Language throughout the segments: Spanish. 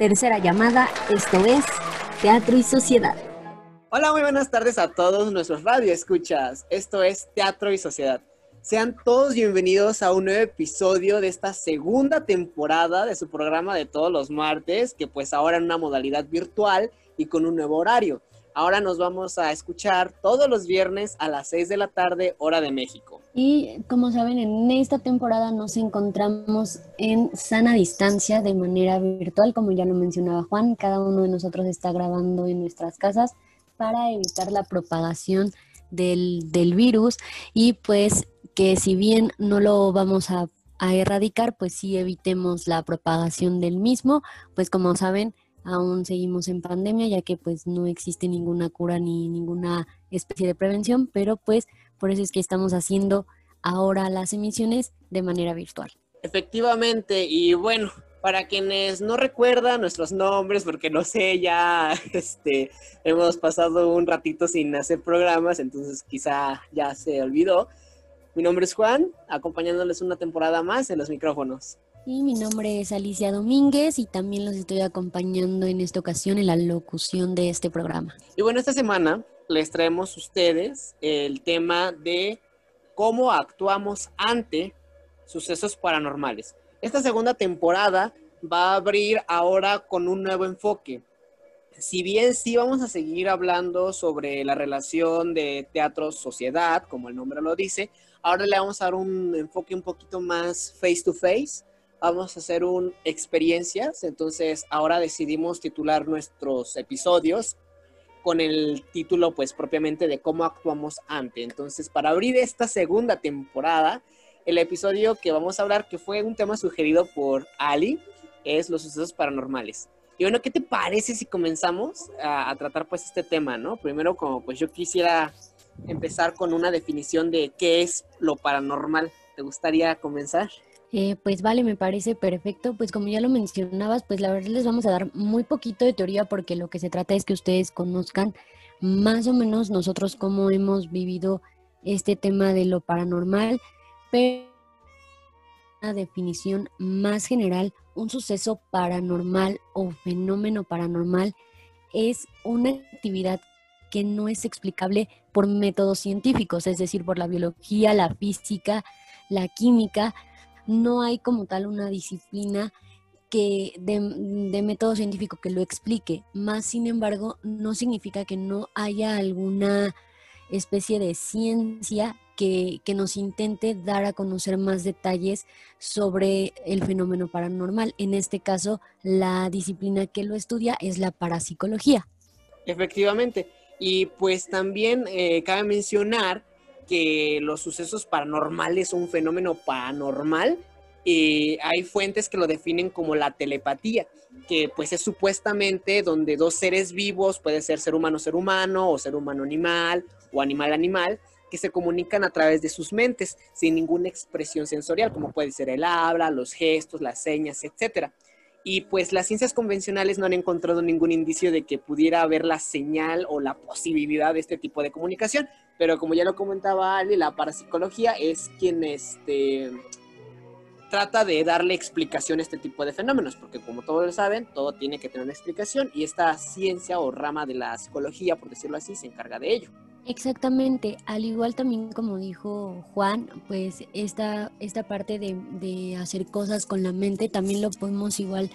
tercera llamada, esto es Teatro y Sociedad. Hola, muy buenas tardes a todos nuestros radioescuchas. Esto es Teatro y Sociedad. Sean todos bienvenidos a un nuevo episodio de esta segunda temporada de su programa de todos los martes, que pues ahora en una modalidad virtual y con un nuevo horario. Ahora nos vamos a escuchar todos los viernes a las 6 de la tarde, hora de México. Y como saben, en esta temporada nos encontramos en sana distancia de manera virtual, como ya lo mencionaba Juan, cada uno de nosotros está grabando en nuestras casas para evitar la propagación del, del virus. Y pues que si bien no lo vamos a, a erradicar, pues sí evitemos la propagación del mismo, pues como saben, aún seguimos en pandemia, ya que pues no existe ninguna cura ni ninguna especie de prevención, pero pues por eso es que estamos haciendo ahora las emisiones de manera virtual. Efectivamente, y bueno, para quienes no recuerdan nuestros nombres, porque no sé, ya este, hemos pasado un ratito sin hacer programas, entonces quizá ya se olvidó. Mi nombre es Juan, acompañándoles una temporada más en los micrófonos. Y mi nombre es Alicia Domínguez y también los estoy acompañando en esta ocasión en la locución de este programa. Y bueno, esta semana les traemos a ustedes el tema de cómo actuamos ante sucesos paranormales. Esta segunda temporada va a abrir ahora con un nuevo enfoque. Si bien sí vamos a seguir hablando sobre la relación de teatro-sociedad, como el nombre lo dice, ahora le vamos a dar un enfoque un poquito más face to face vamos a hacer un experiencias, entonces ahora decidimos titular nuestros episodios con el título pues propiamente de cómo actuamos ante. Entonces, para abrir esta segunda temporada, el episodio que vamos a hablar, que fue un tema sugerido por Ali, es los sucesos paranormales. Y bueno, ¿qué te parece si comenzamos a, a tratar pues este tema, no? Primero, como pues yo quisiera empezar con una definición de qué es lo paranormal. ¿Te gustaría comenzar? Eh, pues vale, me parece perfecto. Pues como ya lo mencionabas, pues la verdad les vamos a dar muy poquito de teoría porque lo que se trata es que ustedes conozcan más o menos nosotros cómo hemos vivido este tema de lo paranormal, pero una definición más general, un suceso paranormal o fenómeno paranormal es una actividad que no es explicable por métodos científicos, es decir, por la biología, la física, la química, no hay como tal una disciplina que de, método científico que lo explique. Más sin embargo, no significa que no haya alguna especie de ciencia que, que, nos intente dar a conocer más detalles sobre el fenómeno paranormal. En este caso, la disciplina que lo estudia es la parapsicología. Efectivamente. Y pues también eh, cabe mencionar que los sucesos paranormales son un fenómeno paranormal. y hay fuentes que lo definen como la telepatía, que pues es supuestamente donde dos seres vivos, puede ser ser humano ser humano o ser humano animal o animal animal, que se comunican a través de sus mentes sin ninguna expresión sensorial, como puede ser el habla, los gestos, las señas, etcétera. Y pues las ciencias convencionales no han encontrado ningún indicio de que pudiera haber la señal o la posibilidad de este tipo de comunicación. Pero como ya lo comentaba Ali, la parapsicología es quien este, trata de darle explicación a este tipo de fenómenos, porque como todos lo saben, todo tiene que tener una explicación y esta ciencia o rama de la psicología, por decirlo así, se encarga de ello. Exactamente, al igual también como dijo Juan, pues esta, esta parte de, de, hacer cosas con la mente también lo podemos igual,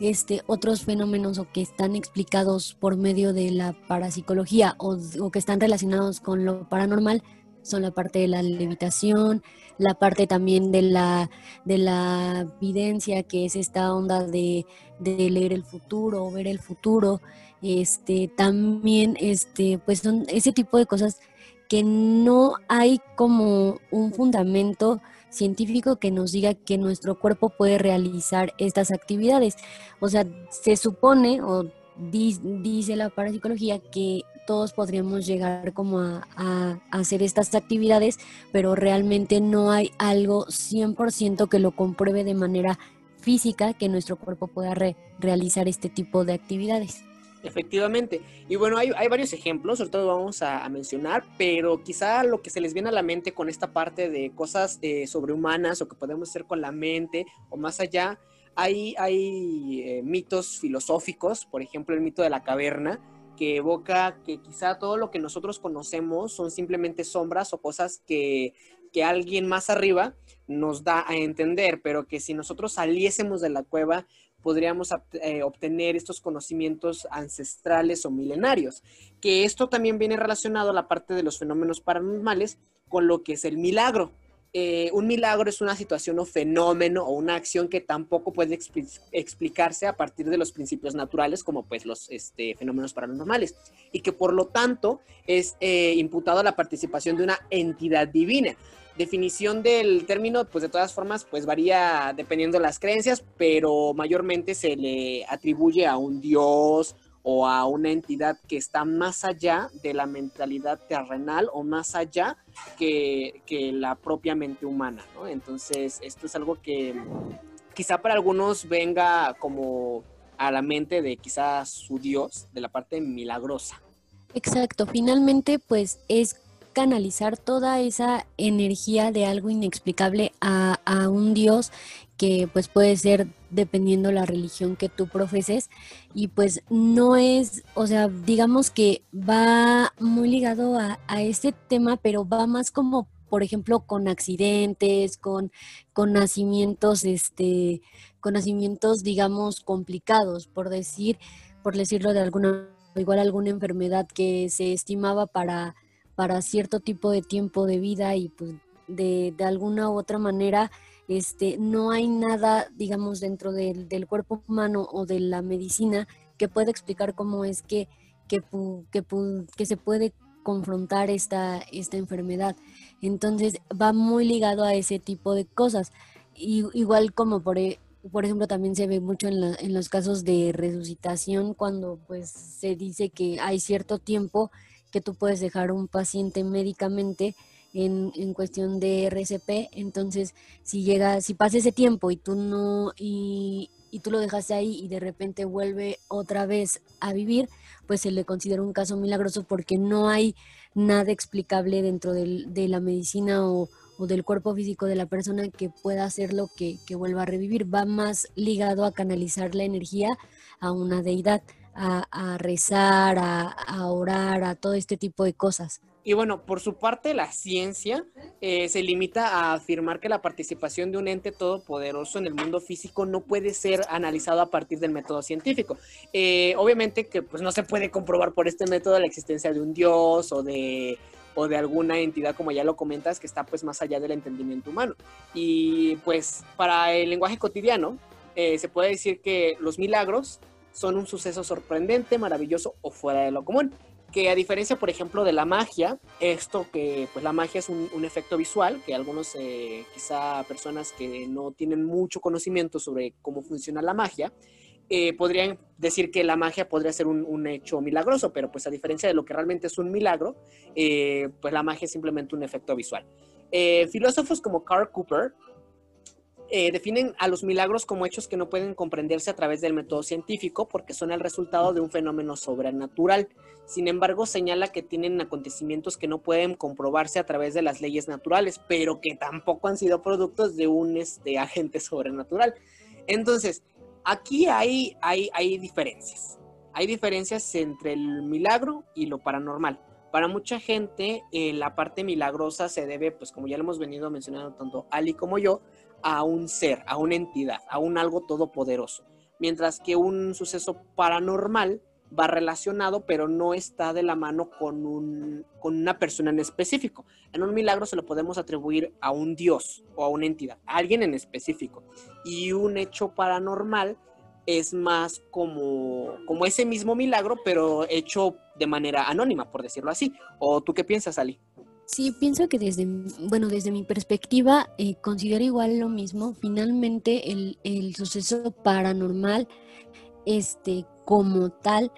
este, otros fenómenos o que están explicados por medio de la parapsicología o, o que están relacionados con lo paranormal son la parte de la levitación, la parte también de la, de la videncia, que es esta onda de, de leer el futuro o ver el futuro, este, también, este, pues son ese tipo de cosas que no hay como un fundamento científico que nos diga que nuestro cuerpo puede realizar estas actividades. O sea, se supone o dice la parapsicología que todos podríamos llegar como a, hacer estas actividades, pero realmente no hay algo 100% que lo compruebe de manera física que nuestro cuerpo pueda re, realizar este tipo de actividades. Efectivamente. Y bueno, hay, varios ejemplos, sobre todo vamos a, a, mencionar, pero quizá lo que se les viene a la mente con esta parte de cosas eh, sobrehumanas o que podemos hacer con la mente o más allá, hay, hay eh, mitos filosóficos, por ejemplo el mito de la caverna, que evoca que quizá todo lo que nosotros conocemos son simplemente sombras o cosas que, que alguien más arriba nos da a entender, pero que si nosotros saliésemos de la cueva podríamos eh, obtener estos conocimientos ancestrales o milenarios, que esto también viene relacionado a la parte de los fenómenos paranormales con lo que es el milagro. Eh, un milagro es una situación o fenómeno o una acción que tampoco puede explicarse a partir de los principios naturales como pues los este, fenómenos paranormales y que por lo tanto es eh, imputado a la participación de una entidad divina definición del término, pues de todas formas, pues varía dependiendo de las creencias, pero mayormente se le atribuye a un dios o a una entidad que está más allá de la mentalidad terrenal o más allá que, la propia mente humana, ¿no? Entonces, esto es algo que quizá para algunos venga como a la mente de quizás su dios, de la parte milagrosa. Exacto, finalmente pues es canalizar toda esa energía de algo inexplicable a, un Dios que pues puede ser dependiendo la religión que tú profeses. Y pues no es, o sea, digamos que va muy ligado a, a este tema, pero va más como por ejemplo, con accidentes, con, con nacimientos, este, con nacimientos, digamos, complicados, por decir, por decirlo de alguna, igual alguna enfermedad que se estimaba para para cierto tipo de tiempo de vida y pues de, alguna u otra manera este, no hay nada, digamos, dentro del, cuerpo humano o de la medicina que pueda explicar cómo es que, que, que, se puede confrontar esta, esta enfermedad. Entonces va muy ligado a ese tipo de cosas. Y, igual como por, e, por ejemplo también se ve mucho en, en los casos de resucitación cuando pues se dice que hay cierto tiempo que tú puedes dejar un paciente médicamente en, en, cuestión de RCP. Entonces, si llega, si pasa ese tiempo y tú no, y, y tú lo dejaste ahí y de repente vuelve otra vez a vivir, pues se le considera un caso milagroso porque no hay nada explicable dentro de la medicina o, o, del cuerpo físico de la persona que pueda hacerlo que, que vuelva a revivir. Va más ligado a canalizar la energía a una deidad a, rezar, a, orar, a todo este tipo de cosas. Y bueno, por su parte, la ciencia eh, se limita a afirmar que la participación de un ente todopoderoso en el mundo físico no puede ser analizado a partir del método científico. Eh, obviamente que pues no se puede comprobar por este método la existencia de un dios o de, o de alguna entidad, como ya lo comentas, que está pues más allá del entendimiento humano. Y pues para el lenguaje cotidiano, eh, se puede decir que los milagros son un suceso sorprendente, maravilloso o fuera de lo común. Que a diferencia, por ejemplo, de la magia, esto que pues la magia es un, efecto visual, que algunos, eh, quizá personas que no tienen mucho conocimiento sobre cómo funciona la magia, eh, podrían decir que la magia podría ser un, hecho milagroso, pero pues a diferencia de lo que realmente es un milagro, eh, pues la magia es simplemente un efecto visual. filósofos como Carl Cooper eh, definen a los milagros como hechos que no pueden comprenderse a través del método científico porque son el resultado de un fenómeno sobrenatural. Sin embargo, señala que tienen acontecimientos que no pueden comprobarse a través de las leyes naturales, pero que tampoco han sido productos de un este, agente sobrenatural. Entonces, aquí hay, hay, hay diferencias. Hay diferencias entre el milagro y lo paranormal. Para mucha gente, eh, la parte milagrosa se debe, pues como ya lo hemos venido mencionando tanto Ali como yo, a un ser, a una entidad, a un algo todopoderoso. Mientras que un suceso paranormal va relacionado, pero no está de la mano con, un, con una persona en específico. En un milagro se lo podemos atribuir a un dios o a una entidad, a alguien en específico. Y un hecho paranormal es más como, como ese mismo milagro, pero hecho de manera anónima, por decirlo así. ¿O tú qué piensas, Ali? Sí, pienso que desde, bueno, desde mi perspectiva, eh, considero igual lo mismo. Finalmente, el, el, suceso paranormal, este, como tal,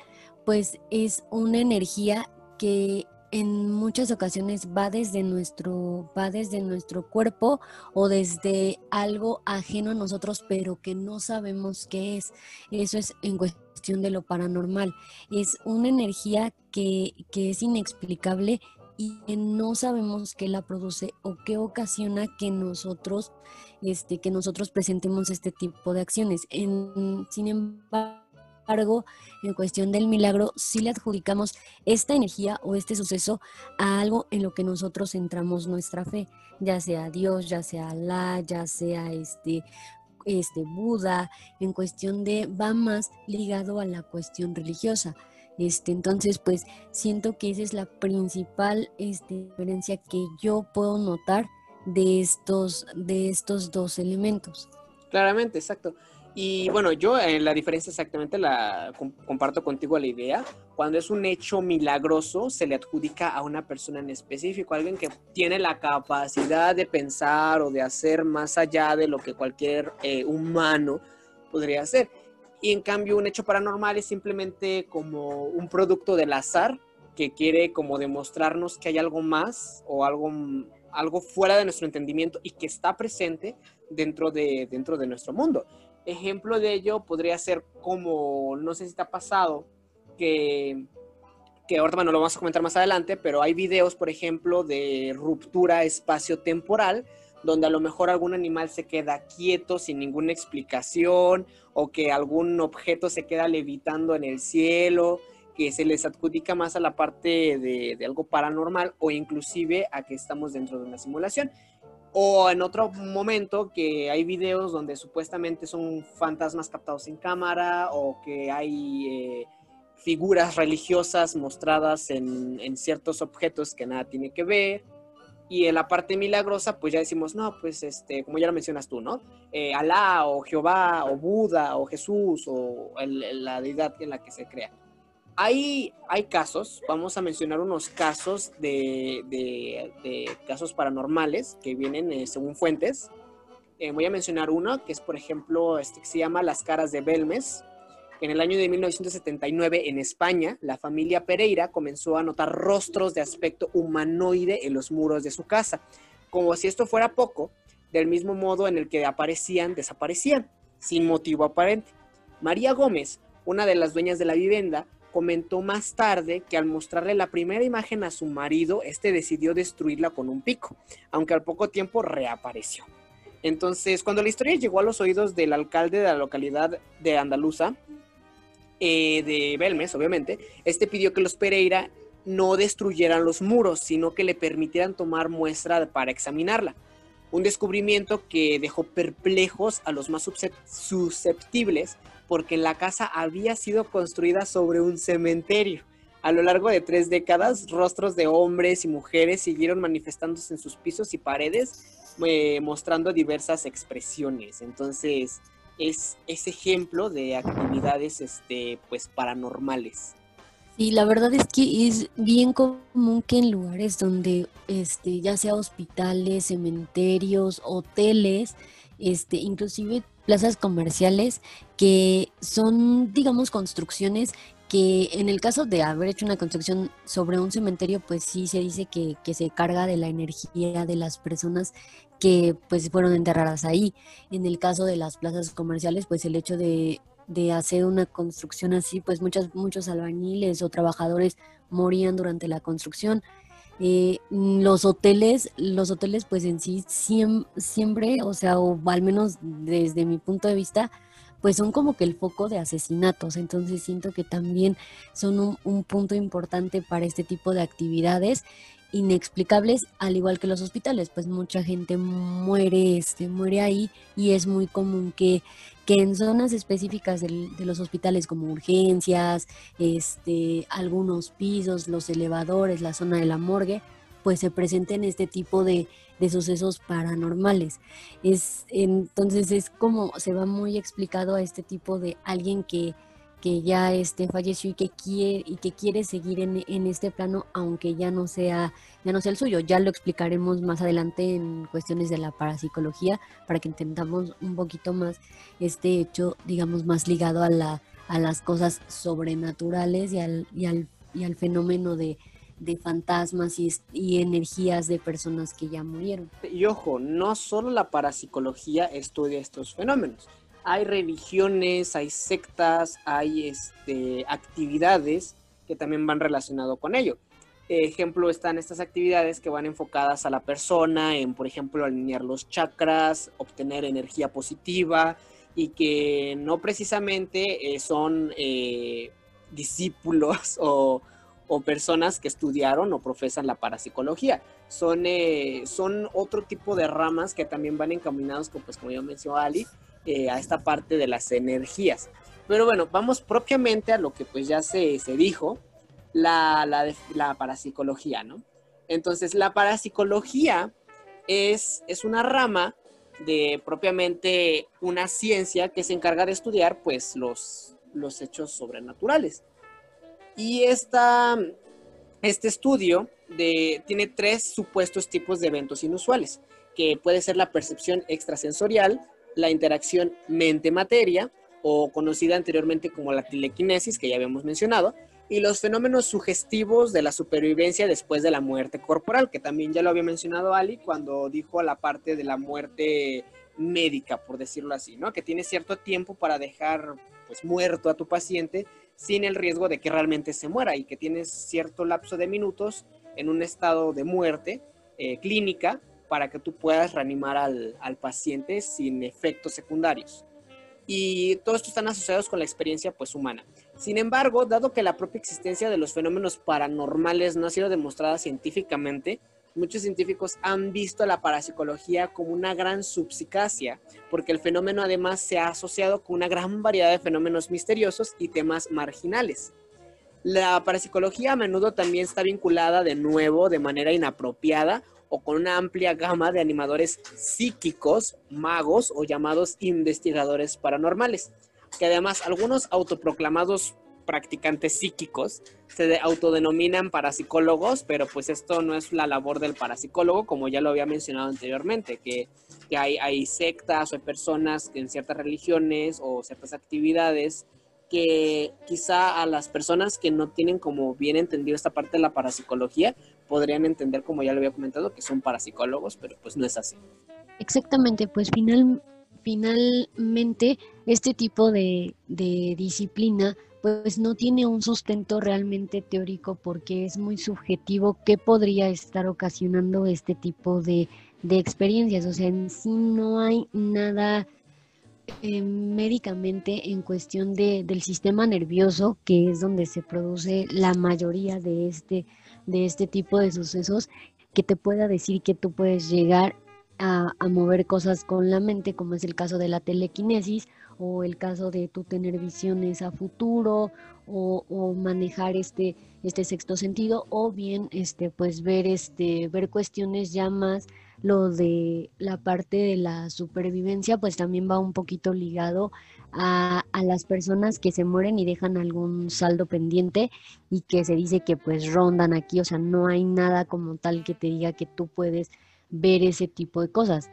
pues es una energía que en muchas ocasiones va desde nuestro, va desde nuestro cuerpo o desde algo ajeno a nosotros, pero que no sabemos qué es. Eso es en cuestión de lo paranormal. Es una energía que, que es inexplicable y no sabemos qué la produce o qué ocasiona que nosotros, este, que nosotros presentemos este tipo de acciones. En, sin embargo, en cuestión del milagro, sí le adjudicamos esta energía o este suceso a algo en lo que nosotros centramos nuestra fe, ya sea Dios, ya sea Alá, ya sea este este Buda, en cuestión de va más ligado a la cuestión religiosa. Este, entonces, pues siento que esa es la principal este, diferencia que yo puedo notar de estos, de estos dos elementos. Claramente, exacto. Y bueno, yo en la diferencia exactamente la comparto contigo la idea. Cuando es un hecho milagroso, se le adjudica a una persona en específico, alguien que tiene la capacidad de pensar o de hacer más allá de lo que cualquier eh, humano podría hacer. Y en cambio, un hecho paranormal es simplemente como un producto del azar que quiere como demostrarnos que hay algo más o algo, algo fuera de nuestro entendimiento y que está presente dentro de, dentro de nuestro mundo. Ejemplo de ello podría ser como, no sé si te ha pasado, que, que ahorita bueno, lo vamos a comentar más adelante, pero hay videos, por ejemplo, de ruptura espacio-temporal, donde a lo mejor algún animal se queda quieto sin ninguna explicación, o que algún objeto se queda levitando en el cielo, que se les adjudica más a la parte de, algo paranormal, o inclusive a que estamos dentro de una simulación. O en otro momento que hay videos donde supuestamente son fantasmas captados en cámara o que hay eh, figuras religiosas mostradas en, en, ciertos objetos que nada tiene que ver. Y en la parte milagrosa, pues ya decimos, no, pues este, como ya lo mencionas tú, ¿no? Eh, Alá o Jehová o Buda o Jesús o la deidad en la que se crea. Hay, hay casos, vamos a mencionar unos casos de, casos paranormales que vienen eh, según fuentes. Eh, voy a mencionar uno que es, por ejemplo, este, que se llama Las caras de Belmes. En el año de 1979, en España, la familia Pereira comenzó a notar rostros de aspecto humanoide en los muros de su casa. Como si esto fuera poco, del mismo modo en el que aparecían, desaparecían, sin motivo aparente. María Gómez, una de las dueñas de la vivienda, comentó más tarde que al mostrarle la primera imagen a su marido, este decidió destruirla con un pico, aunque al poco tiempo reapareció. Entonces, cuando la historia llegó a los oídos del alcalde de la localidad de Andaluza, eh, de Belmes, obviamente, este pidió que los Pereira no destruyeran los muros, sino que le permitieran tomar muestra para examinarla. Un descubrimiento que dejó perplejos a los más susceptibles porque la casa había sido construida sobre un cementerio. A lo largo de tres décadas, rostros de hombres y mujeres siguieron manifestándose en sus pisos y paredes, eh, mostrando diversas expresiones. Entonces, es ese ejemplo de actividades este, pues, paranormales. Sí, la verdad es que es bien común que en lugares donde, este, ya sea hospitales, cementerios, hoteles, este, inclusive plazas comerciales que son, digamos, construcciones que en el caso de haber hecho una construcción sobre un cementerio, pues sí se dice que, que, se carga de la energía de las personas que pues fueron enterradas ahí. En el caso de las plazas comerciales, pues el hecho de, de hacer una construcción así, pues muchas, muchos albañiles o trabajadores morían durante la construcción. Eh, los hoteles, los hoteles pues en sí siempre, o sea, o al menos desde mi punto de vista, pues son como que el foco de asesinatos. Entonces siento que también son un, un punto importante para este tipo de actividades inexplicables, al igual que los hospitales, pues mucha gente muere, este, muere ahí y es muy común que, que en zonas específicas de los hospitales como urgencias, este, algunos pisos, los elevadores, la zona de la morgue, pues se presenten este tipo de, de sucesos paranormales. Es, entonces es como se va muy explicado a este tipo de alguien que que ya este falleció y que quiere y que quiere seguir en, en, este plano aunque ya no sea ya no sea el suyo ya lo explicaremos más adelante en cuestiones de la parapsicología para que entendamos un poquito más este hecho digamos más ligado a la a las cosas sobrenaturales y al y al, y al fenómeno de, de fantasmas y, y, energías de personas que ya murieron. Y ojo, no solo la parapsicología estudia estos fenómenos, hay religiones, hay sectas, hay este, actividades que también van relacionados con ello. Ejemplo, están estas actividades que van enfocadas a la persona en, por ejemplo, alinear los chakras, obtener energía positiva y que no precisamente eh, son eh, discípulos o, personas que estudiaron o profesan la parapsicología. Son, eh, son otro tipo de ramas que también van encaminados, pues, como ya mencionó Ali, a esta parte de las energías. Pero bueno, vamos propiamente a lo que pues ya se, se dijo, la, la, parapsicología, ¿no? Entonces, la parapsicología es, es una rama de propiamente una ciencia que se encarga de estudiar, pues, los, los hechos sobrenaturales. Y esta, este estudio tiene tres supuestos tipos de eventos inusuales, que puede ser la percepción extrasensorial, la interacción mente-materia, o conocida anteriormente como la telequinesis, que ya habíamos mencionado, y los fenómenos sugestivos de la supervivencia después de la muerte corporal, que también ya lo había mencionado Ali cuando dijo la parte de la muerte médica, por decirlo así, ¿no? Que tiene cierto tiempo para dejar pues muerto a tu paciente sin el riesgo de que realmente se muera y que tienes cierto lapso de minutos en un estado de muerte eh, clínica para que tú puedas reanimar al, al paciente sin efectos secundarios y todo esto están asociados con la experiencia pues humana. Sin embargo, dado que la propia existencia de los fenómenos paranormales no ha sido demostrada científicamente, muchos científicos han visto la parapsicología como una gran subsicacia, porque el fenómeno además se ha asociado con una gran variedad de fenómenos misteriosos y temas marginales. La parapsicología a menudo también está vinculada de nuevo de manera inapropiada o con una amplia gama de animadores psíquicos, magos o llamados investigadores paranormales, que además algunos autoproclamados practicantes psíquicos se autodenominan parapsicólogos, pero pues esto no es la labor del parapsicólogo, como ya lo había mencionado anteriormente, que, hay, hay sectas o hay personas en ciertas religiones o ciertas actividades que quizá a las personas que no tienen como bien entendido esta parte de la parapsicología podrían entender, como ya lo había comentado, que son parapsicólogos, pero pues no es así. Exactamente, pues final, finalmente este tipo de disciplina pues no tiene un sustento realmente teórico porque es muy subjetivo qué podría estar ocasionando este tipo de, de experiencias. O sea, en sí no hay nada eh, médicamente en cuestión de, del sistema nervioso, que es donde se produce la mayoría de este, de este tipo de sucesos, que te pueda decir que tú puedes llegar a, mover cosas con la mente, como es el caso de la telequinesis, o el caso de tú tener visiones a futuro, o, manejar este, este sexto sentido, o bien este, pues ver, este, ver cuestiones ya más lo de la parte de la supervivencia, pues también va un poquito ligado a, las personas que se mueren y dejan algún saldo pendiente y que se dice que pues rondan aquí, o sea, no hay nada como tal que te diga que tú puedes ver ese tipo de cosas.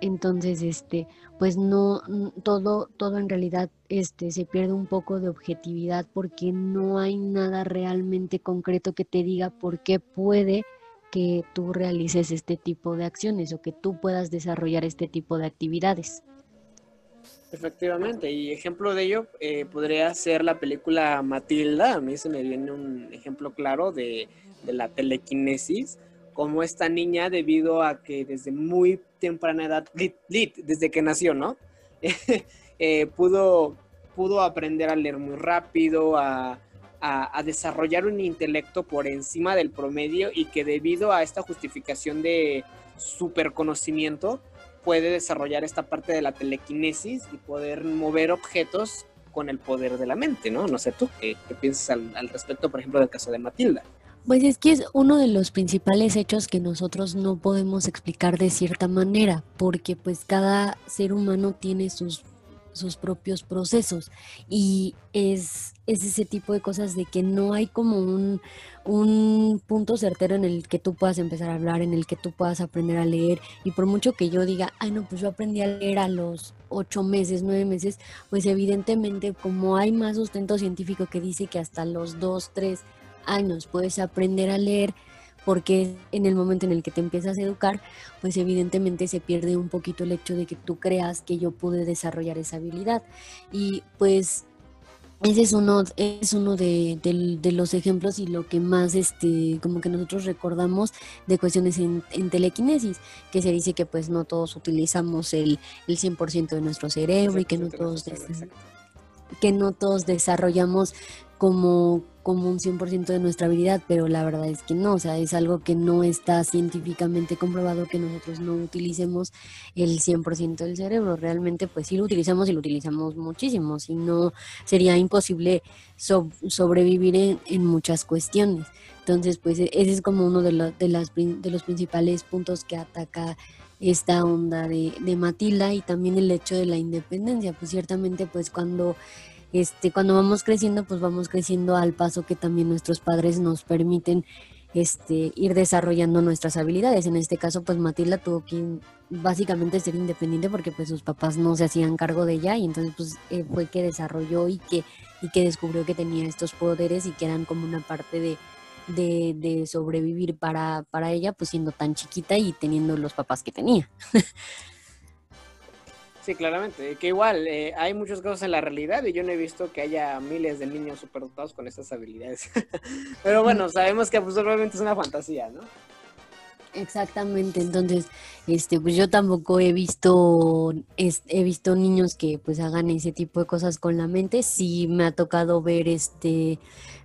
Entonces, este, pues no, todo, todo en realidad este, se pierde un poco de objetividad porque no hay nada realmente concreto que te diga por qué puede que tú realices este tipo de acciones o que tú puedas desarrollar este tipo de actividades. Efectivamente, y ejemplo de ello eh, podría ser la película Matilda. A mí se me viene un ejemplo claro de, la telequinesis, como esta niña, debido a que desde muy temprana edad, desde que nació, ¿no? Eh, pudo, pudo aprender a leer muy rápido, a, a, desarrollar un intelecto por encima del promedio y que debido a esta justificación de superconocimiento puede desarrollar esta parte de la telequinesis y poder mover objetos con el poder de la mente, ¿no? No sé tú, ¿qué, piensas al, respecto, por ejemplo, del caso de Matilda? Pues es que es uno de los principales hechos que nosotros no podemos explicar de cierta manera, porque pues cada ser humano tiene sus sus propios procesos y es, es, ese tipo de cosas de que no hay como un, un, punto certero en el que tú puedas empezar a hablar, en el que tú puedas aprender a leer. Y por mucho que yo diga, ay no, pues yo aprendí a leer a los ocho meses, nueve meses, pues evidentemente como hay más sustento científico que dice que hasta los dos, tres años puedes aprender a leer, porque en el momento en el que te empiezas a educar, pues evidentemente se pierde un poquito el hecho de que tú creas que yo pude desarrollar esa habilidad. Y pues ese es uno, es uno de, los ejemplos y lo que más, este, como que nosotros recordamos de cuestiones en, telequinesis, que se dice que pues no todos utilizamos el, el 100% de nuestro cerebro y que no todos, que no todos desarrollamos como, como un 100% de nuestra habilidad, pero la verdad es que no, o sea, es algo que no está científicamente comprobado que nosotros no utilicemos el 100% del cerebro. Realmente, pues sí lo utilizamos y lo utilizamos muchísimo, si no sería imposible sobrevivir en, muchas cuestiones. Entonces, pues e-, ese es como uno de, de, las, de los principales puntos que ataca esta onda de, de Matilda y también el hecho de la independencia, pues ciertamente pues cuando este, cuando vamos creciendo, pues vamos creciendo al paso que también nuestros padres nos permiten este, ir desarrollando nuestras habilidades. En este caso, pues Matilda tuvo que básicamente ser independiente porque pues sus papás no se hacían cargo de ella y entonces pues eh, fue que desarrolló y que, y que descubrió que tenía estos poderes y que eran como una parte de, de, de sobrevivir para, para ella, pues siendo tan chiquita y teniendo los papás que tenía. Sí, claramente. Que igual eh, hay muchos casos en la realidad y yo no he visto que haya miles de niños superdotados con esas habilidades. Pero bueno, sabemos que pues, probablemente es una fantasía, ¿no? Exactamente, entonces, este, pues yo tampoco he visto, he visto niños que pues hagan ese tipo de cosas con la mente. Sí me ha tocado ver, este,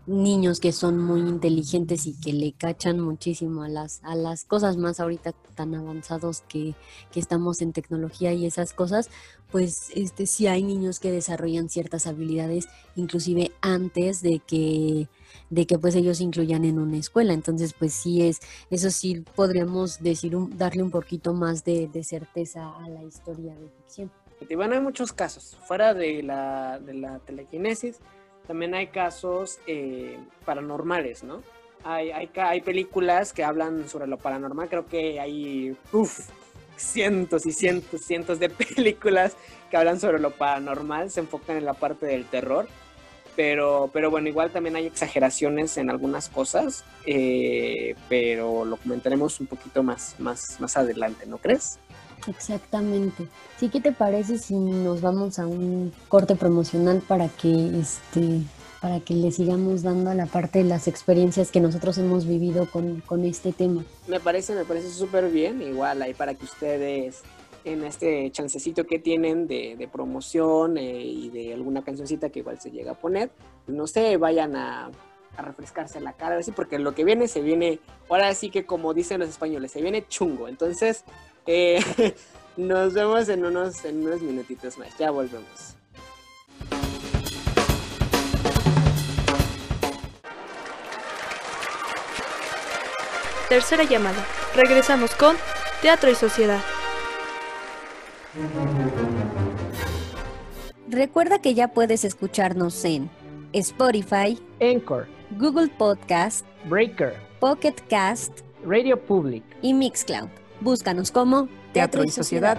niños que son muy inteligentes y que le cachan muchísimo a las, a las cosas más ahorita tan avanzados que, que, estamos en tecnología y esas cosas, pues este sí hay niños que desarrollan ciertas habilidades inclusive antes de que de que pues ellos incluyan en una escuela. Entonces, pues sí es, eso sí podríamos decir, darle un poquito más de, de certeza a la historia de ficción. Bueno, hay muchos casos, fuera de la, de la telequinesis, también hay casos eh, paranormales, ¿no? Hay, hay, hay, películas que hablan sobre lo paranormal, creo que hay cientos y cientos, cientos de películas que hablan sobre lo paranormal, se enfocan en la parte del terror, pero, pero bueno, igual también hay exageraciones en algunas cosas, eh, pero lo comentaremos un poquito más, más, más adelante, ¿no crees? Exactamente. Sí, ¿qué te parece si nos vamos a un corte promocional para que este para que le sigamos dando a la parte de las experiencias que nosotros hemos vivido con, este tema? Me parece, me parece súper bien, igual ahí para que ustedes en este chancecito que tienen de, promoción eh, y de alguna cancioncita que igual se llega a poner, no sé, vayan a, a refrescarse la cara, así, porque lo que viene se viene, ahora sí que como dicen los españoles, se viene chungo. Entonces, eh, nos vemos en unos, en unos minutitos más. Ya volvemos. Tercera llamada. Regresamos con Teatro y Sociedad. Recuerda que ya puedes escucharnos en Spotify, Anchor, Google Podcast, Breaker, Pocket Cast, Radio Public y Mixcloud. Búscanos como Teatro y Sociedad.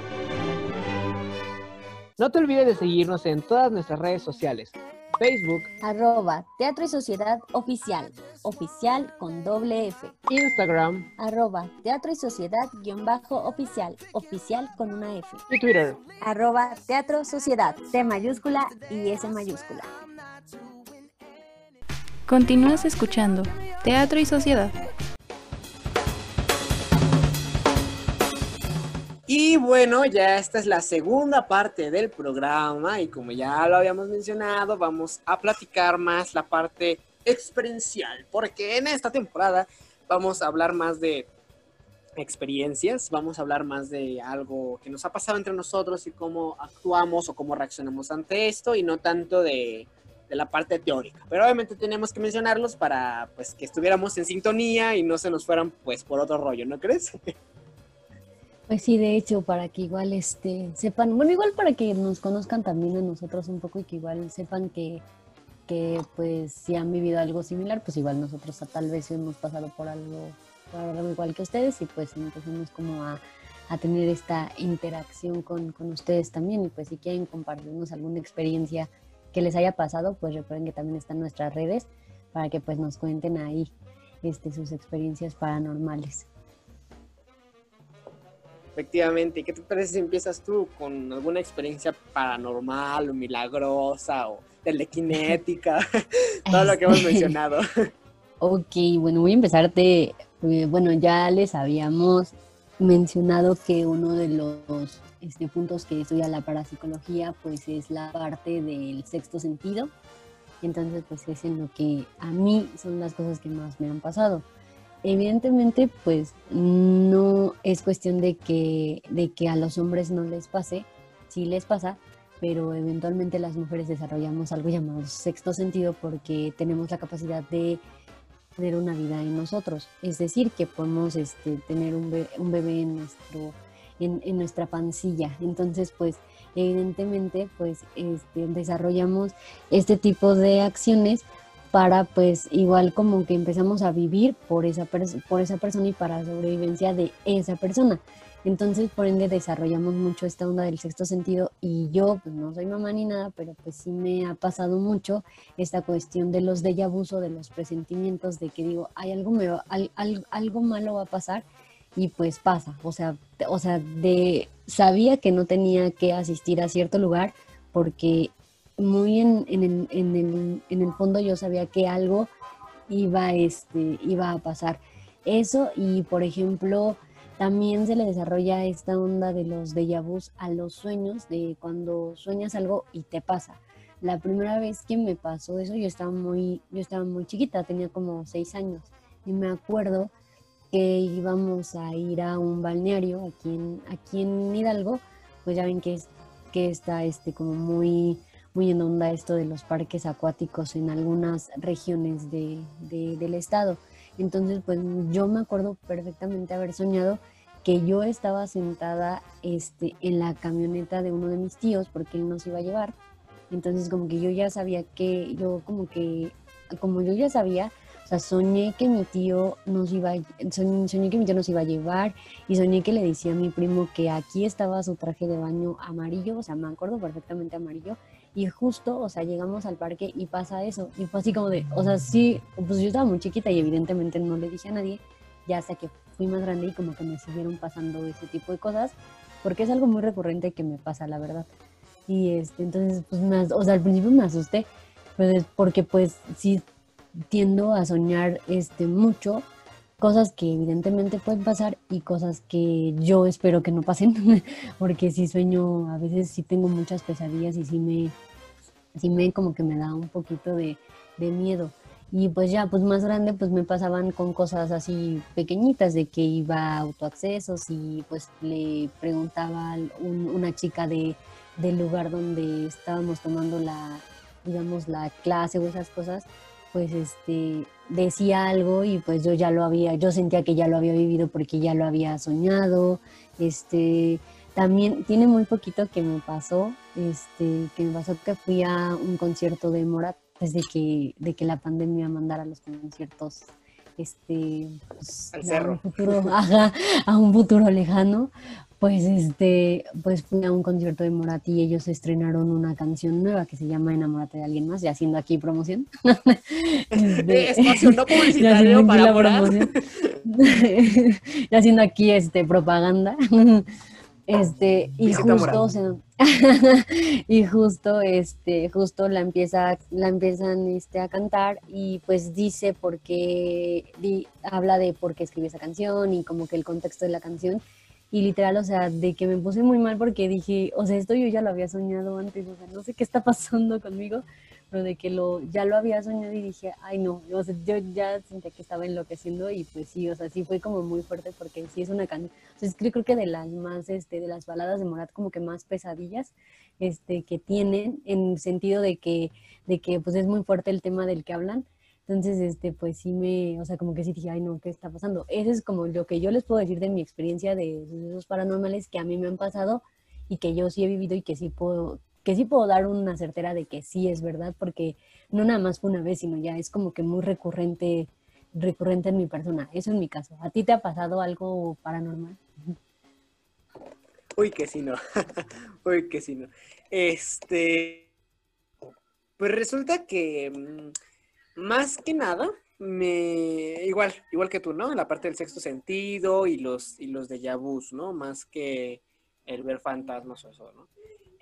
No te olvides de seguirnos en todas nuestras redes sociales. Facebook, arroba Teatro y Sociedad Oficial, oficial con doble F. Instagram, arroba Teatro y Sociedad guion bajo oficial, oficial con una F. Y Twitter, arroba Teatro Sociedad, T mayúscula y S mayúscula. Continúas escuchando Teatro y Sociedad. Y bueno, ya esta es la segunda parte del programa y como ya lo habíamos mencionado, vamos a platicar más la parte experiencial, porque en esta temporada vamos a hablar más de experiencias, vamos a hablar más de algo que nos ha pasado entre nosotros y cómo actuamos o cómo reaccionamos ante esto y no tanto de, la parte teórica. Pero obviamente tenemos que mencionarlos para pues que estuviéramos en sintonía y no se nos fueran pues por otro rollo, ¿no crees? Pues sí, de hecho, para que igual este, sepan, bueno, igual para que nos conozcan también a nosotros un poco y que igual sepan que, que pues si han vivido algo similar, pues igual nosotros tal vez hemos pasado por algo, por algo igual que ustedes y pues empezamos como a, a tener esta interacción con, con, ustedes también y pues si quieren compartirnos alguna experiencia que les haya pasado, pues recuerden que también están nuestras redes para que pues nos cuenten ahí este, sus experiencias paranormales. Efectivamente, ¿qué te parece si empiezas tú con alguna experiencia paranormal o milagrosa o telequinética, todo lo que hemos Este, mencionado. Ok, bueno, voy a empezar de, eh, bueno, ya les habíamos mencionado que uno de los este, puntos que estudia la parapsicología, pues es la parte del sexto sentido. Entonces, pues es en lo que a mí son las cosas que más me han pasado. Evidentemente, pues no es cuestión de que, de que a los hombres no les pase, sí les pasa, pero eventualmente las mujeres desarrollamos algo llamado sexto sentido porque tenemos la capacidad de tener una vida en nosotros. Es decir, que podemos este, tener un, be- un bebé en, nuestro, en, en nuestra pancilla. Entonces, pues, evidentemente, pues, este, desarrollamos este tipo de acciones para, pues, igual como que empezamos a vivir por esa, por esa persona y para la sobrevivencia de esa persona. Entonces, por ende, desarrollamos mucho esta onda del sexto sentido y yo, pues, no soy mamá ni nada, pero pues sí me ha pasado mucho esta cuestión de los déjà vus o de los presentimientos de que digo, hay algo, me va- al- al- algo malo va a pasar y pues pasa. O sea, o sea, de sabía que no tenía que asistir a cierto lugar porque muy en, en el, en el- en el fondo yo sabía que algo iba, este, iba a pasar. Eso y por ejemplo también se le desarrolla esta onda de los déjà vus a los sueños, de cuando sueñas algo y te pasa. La primera vez que me pasó eso, yo estaba muy, yo estaba muy chiquita, tenía como seis años. Y me acuerdo que íbamos a ir a un balneario aquí en, aquí en Hidalgo, pues ya ven que, es, que está este, como muy, muy en onda esto de los parques acuáticos en algunas regiones de, de- del estado. Entonces, pues yo me acuerdo perfectamente haber soñado que yo estaba sentada este, en la camioneta de uno de mis tíos porque él nos iba a llevar. Entonces como que yo ya sabía que, yo como que, como yo ya sabía, o sea, soñé que mi tío nos iba, a- soñ- soñé que mi tío nos iba a llevar y soñé que le decía a mi primo que aquí estaba su traje de baño amarillo, o sea, me acuerdo perfectamente amarillo. Y justo, o sea, llegamos al parque y pasa eso. Y fue así como de, o sea, sí, pues yo estaba muy chiquita y evidentemente no le dije a nadie, ya hasta que fui más grande y como que me siguieron pasando ese tipo de cosas, porque es algo muy recurrente que me pasa, la verdad. Y este, entonces, pues, me o sea, al principio me asusté, pues, porque pues sí tiendo a soñar este, mucho cosas que evidentemente pueden pasar y cosas que yo espero que no pasen, porque sí sueño, a veces sí tengo muchas pesadillas y sí me, sí me como que me da un poquito de, de miedo. Y pues ya, pues más grande, pues me pasaban con cosas así pequeñitas, de que iba a autoaccesos y pues le preguntaba a un- una chica de, del lugar donde estábamos tomando la, digamos, la clase o esas cosas, pues este, decía algo y pues yo ya lo había, yo sentía que ya lo había vivido porque ya lo había soñado, este, también tiene muy poquito que me pasó, este, que me pasó que fui a un concierto de Morat desde que, de que la pandemia mandara los conciertos, este, pues, Al a cerro. un futuro, ajá, a un futuro lejano, pues este, pues fui a un concierto de Morat y ellos estrenaron una canción nueva que se llama Enamórate de alguien más, y haciendo aquí promoción. Este, Espacio no ya haciendo publicitario aquí para la Morat. promoción. y haciendo aquí este propaganda. Este, y Visita justo, o sea, y justo, este, justo la empieza, la empiezan este, a cantar y pues dice por qué, di- habla de por qué escribió esa canción y como que el contexto de la canción. Y literal, o sea, de que me puse muy mal porque dije, o sea, esto yo ya lo había soñado antes, o sea, no sé qué está pasando conmigo, pero de que lo, ya lo había soñado y dije, ay no, o sea, yo ya sentía que estaba enloqueciendo y pues sí, o sea, sí fue como muy fuerte porque sí es una canción, o sea, es que creo que de las más, este, de las baladas de Morat como que más pesadillas, este, que tienen, en sentido de que, de que pues es muy fuerte el tema del que hablan, entonces, este, pues sí me, o sea, como que sí dije, ay no, ¿qué está pasando? Eso es como lo que yo les puedo decir de mi experiencia de sucesos paranormales que a mí me han pasado y que yo sí he vivido y que sí puedo, que sí puedo dar una certera de que sí es verdad, porque no nada más fue una vez, sino ya es como que muy recurrente, recurrente en mi persona. Eso en mi caso. ¿A ti te ha pasado algo paranormal? Uy, que sí, no. Uy, que sí, no. Este. Pues resulta que. Más que nada, me. Igual, igual que tú, ¿no? En la parte del sexto sentido y los, y los déjà vus, ¿no? Más que el ver fantasmas o eso, ¿no?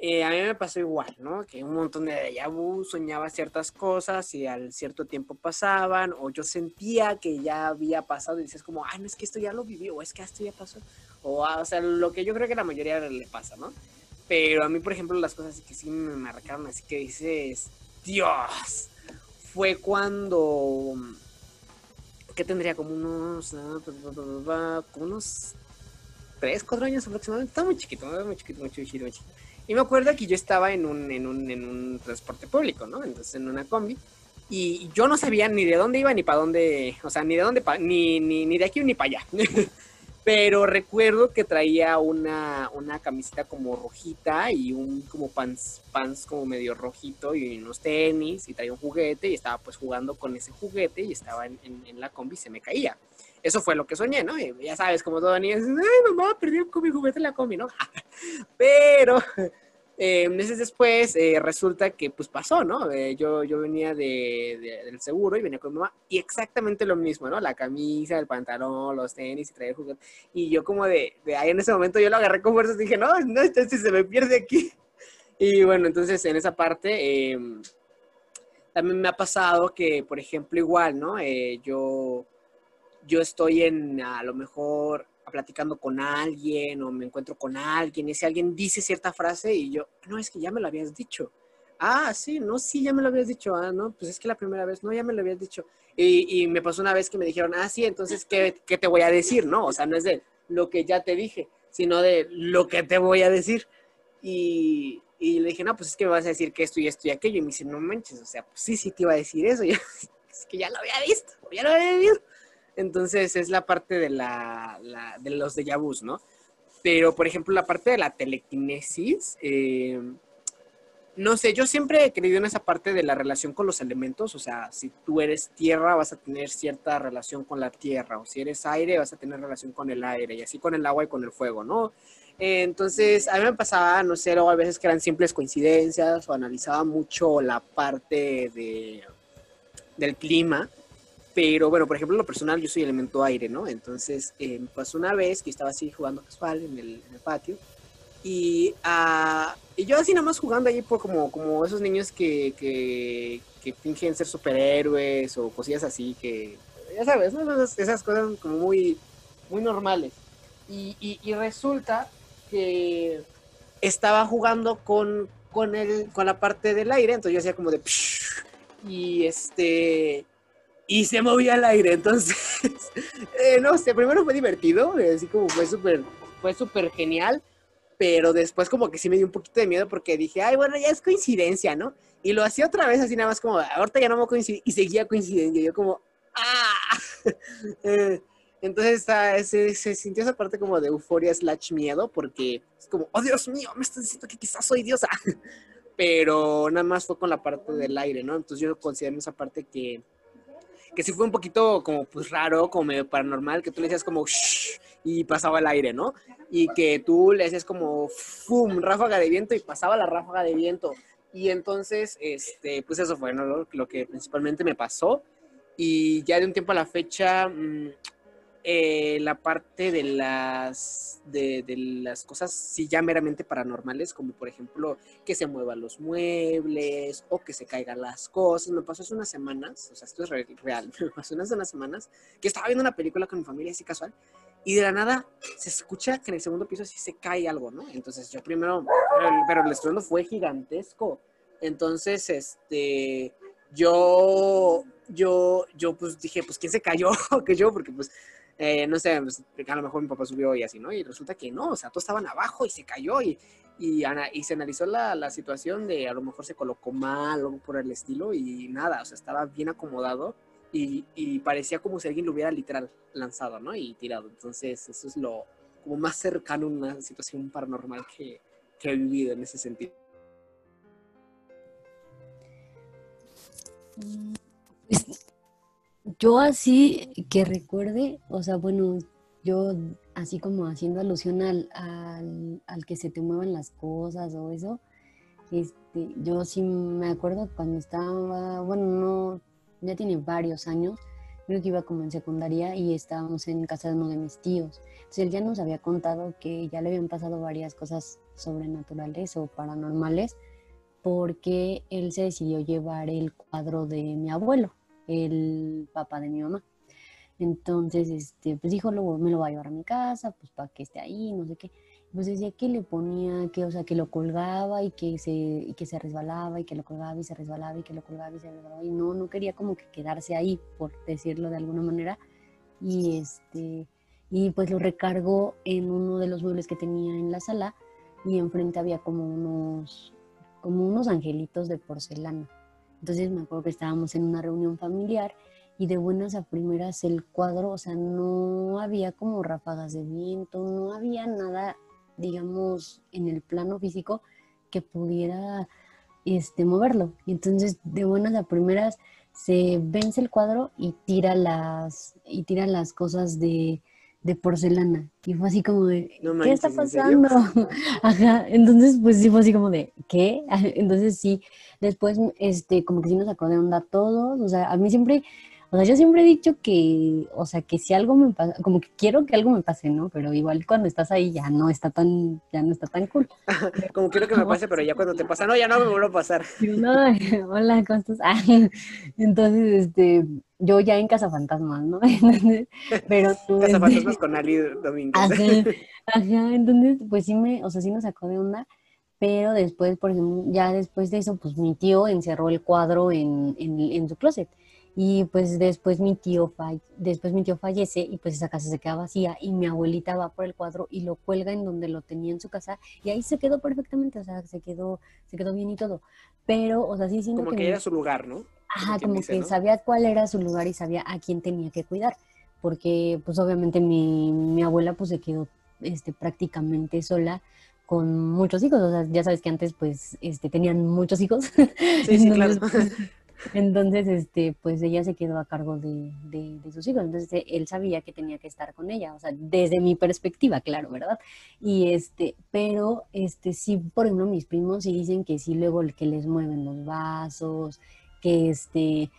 eh, a mí me pasó igual, ¿no? Que un montón de déjà soñaba ciertas cosas y al cierto tiempo pasaban, o yo sentía que ya había pasado y dices como, ay, no es que esto ya lo viví, o es que esto ya pasó, o, ah, o sea, lo que yo creo que la mayoría le pasa, ¿no? Pero a mí, por ejemplo, las cosas que sí me marcaron, así que dices, Dios, fue cuando, ¿qué tendría? Como unos, ah, como unos 3, 4 años aproximadamente, estaba muy chiquito, muy chiquito, muy chiquito, muy chiquito. Y me acuerdo que yo estaba en un, en un, en un transporte público, ¿no? Entonces en una combi. Y yo no sabía ni de dónde iba ni para dónde, o sea, ni de dónde, ni, ni, ni de aquí ni para allá. Pero recuerdo que traía una, una camiseta como rojita y un como pants, pants como medio rojito y unos tenis y traía un juguete y estaba pues jugando con ese juguete y estaba en, la combi y se me caía. Eso fue lo que soñé, ¿no? Ya sabes, como todo niño, ay mamá, perdí mi juguete en la combi, ¿no? Pero eh, meses después eh, resulta que pues pasó, ¿no? Eh, yo, yo venía de, del seguro y venía con mi mamá y exactamente lo mismo, ¿no? La camisa, el pantalón, los tenis y traía el juguete. Y yo como de, de, ahí en ese momento yo lo agarré con fuerzas y dije, no, no, este se me pierde aquí. Y bueno, entonces en esa parte em, también me ha pasado que, por ejemplo, igual, ¿no? yo, yo estoy en, a lo mejor platicando con alguien o me encuentro con alguien y ese alguien dice cierta frase y yo, no, es que ya me lo habías dicho. Ah, sí, no, sí, ya me lo habías dicho. Ah, no, pues es que la primera vez, no, ya me lo habías dicho. Y, y me pasó una vez que me dijeron, ah, sí, entonces, ¿qué, ¿qué, te voy a decir? No, o sea, no es de lo que ya te dije, sino de lo que te voy a decir. Y, y le dije, no, pues es que me vas a decir que esto y esto y aquello. Y me dice, no manches, o sea, pues sí, sí te iba a decir eso. Es que ya lo había visto, ya lo había visto. Entonces es la parte de, la, de los déjà ¿no? Pero, por ejemplo, la parte de la telequinesis, eh, no sé, yo siempre he creído en esa parte de la relación con los elementos, o sea, si tú eres tierra vas a tener cierta relación con la tierra, o si eres aire vas a tener relación con el aire, y así con el agua y con el fuego, ¿no? entonces, a mí me pasaba, no sé, luego a veces que eran simples coincidencias, o analizaba mucho la parte de, del clima, pero bueno, por ejemplo, lo personal, yo soy elemento aire, ¿no? Entonces, eh, pasó una vez que estaba así jugando casual en el, patio. Y, uh, y, yo así nada más jugando ahí por como, como esos niños que, que, que fingen ser superhéroes o cosillas así que, ya sabes, esas, esas cosas como muy, muy normales. Y, y, y, resulta que estaba jugando con, con, el, con la parte del aire, entonces yo hacía como de... y este y se movía al aire. Entonces, eh, no sé, primero fue divertido, así como fue súper, fue súper genial, pero después como que sí me dio un poquito de miedo porque dije, ay, bueno, ya es coincidencia, ¿no? Y lo hacía otra vez así nada más como, ahorita ya no me coincidir, y seguía coincidencia, y yo como, ¡ah! Eh, entonces se, se, sintió esa parte como de euforia slash miedo porque es como, oh Dios mío, me estás diciendo que quizás soy diosa. Pero nada más fue con la parte del aire, ¿no? Entonces yo considero esa parte que que sí fue un poquito como pues raro, como medio paranormal, que tú le decías como shh, y pasaba el aire, ¿no? Y que tú le decías como fum, ráfaga de viento y pasaba la ráfaga de viento. Y entonces, este, pues eso fue ¿no? lo, lo que principalmente me pasó. Y ya de un tiempo a la fecha, mmm, eh, la parte de las, de, las cosas sí ya meramente paranormales, como por ejemplo que se muevan los muebles o que se caigan las cosas. Me pasó hace unas semanas, o sea, esto es real, me pasó hace unas semanas que estaba viendo una película con mi familia así casual y de la nada se escucha que en el segundo piso sí se cae algo, ¿no? Entonces yo primero, pero el estruendo fue gigantesco. Entonces, este, yo, yo, yo pues dije, pues, ¿quién se cayó? que yo, porque pues eh, no sé, pues, a lo mejor mi papá subió y así, ¿no? Y resulta que no, o sea, todos estaban abajo y se cayó y, y, y se analizó la, la, situación de a lo mejor se colocó mal o por el estilo y nada, o sea, estaba bien acomodado y, y, parecía como si alguien lo hubiera literal lanzado, ¿no? Y tirado. Entonces, eso es lo como más cercano a una situación paranormal que, que he vivido en ese sentido. Pues, yo así que recuerde, o sea, bueno, yo así como haciendo alusión al, al, que se te muevan las cosas o eso, este, yo sí me acuerdo cuando estaba, bueno, no, ya tiene varios años, creo que iba como en secundaria y estábamos en casa de uno de mis tíos. Entonces él ya nos había contado que ya le habían pasado varias cosas sobrenaturales o paranormales porque él se decidió llevar el cuadro de mi abuelo, el papá de mi mamá. Entonces, este, pues dijo, luego me lo va a llevar a mi casa, pues para que esté ahí, no sé qué. Pues decía que le ponía, que, o sea, que lo colgaba y que se, que se resbalaba y que lo colgaba y se resbalaba y que lo colgaba y se resbalaba. Y no, no quería como que quedarse ahí, por decirlo de alguna manera. Y este, y pues lo recargó en uno de los muebles que tenía en la sala y enfrente había como unos como unos angelitos de porcelana. Entonces me acuerdo que estábamos en una reunión familiar y de buenas a primeras el cuadro, o sea, no había como ráfagas de viento, no había nada, digamos, en el plano físico que pudiera este, moverlo. Y entonces de buenas a primeras se vence el cuadro y tira las, y tira las cosas de, de porcelana. Y fue así como de, ¿qué está pasando? Ajá, entonces pues sí fue así como de, ¿qué? Entonces sí, después este, como que sí nos sacó de onda todos, o sea, a mí siempre o sea, yo siempre he dicho que, o sea, que si algo me pasa, como que quiero que algo me pase, ¿no? Pero igual cuando estás ahí ya no está tan, ya no está tan cool. como quiero que me pase, pero ya cuando te pasa, no, ya no me vuelvo a pasar. No, hola, ¿cómo estás? entonces, este, yo ya en Casa Fantasmas, ¿no? pero tú... Casa este, Fantasmas con Ali Domínguez. Ajá, entonces, pues sí me, o sea, sí nos sacó de onda pero después, por ejemplo, ya después de eso, pues mi tío encerró el cuadro en, en, en su closet. Y pues después mi tío después mi tío fallece y pues esa casa se queda vacía y mi abuelita va por el cuadro y lo cuelga en donde lo tenía en su casa y ahí se quedó perfectamente, o sea, se quedó se quedó bien y todo. Pero, o sea, sí siento como que, era su lugar, ¿no? Ajá, como, que sabía cuál era su lugar y sabía a quién tenía que cuidar, porque pues obviamente mi, mi abuela pues se quedó este prácticamente sola con muchos hijos, o sea, ya sabes que antes pues este tenían muchos hijos. Sí, sí, claro. Pues, entonces, este, pues ella se quedó a cargo de, de, sus hijos. Entonces, e, él sabía que tenía que estar con ella, o sea, desde mi perspectiva, claro, ¿verdad? Y este, pero, este, sí, por ejemplo, mis primos sí dicen que sí, luego que les mueven los vasos, que este,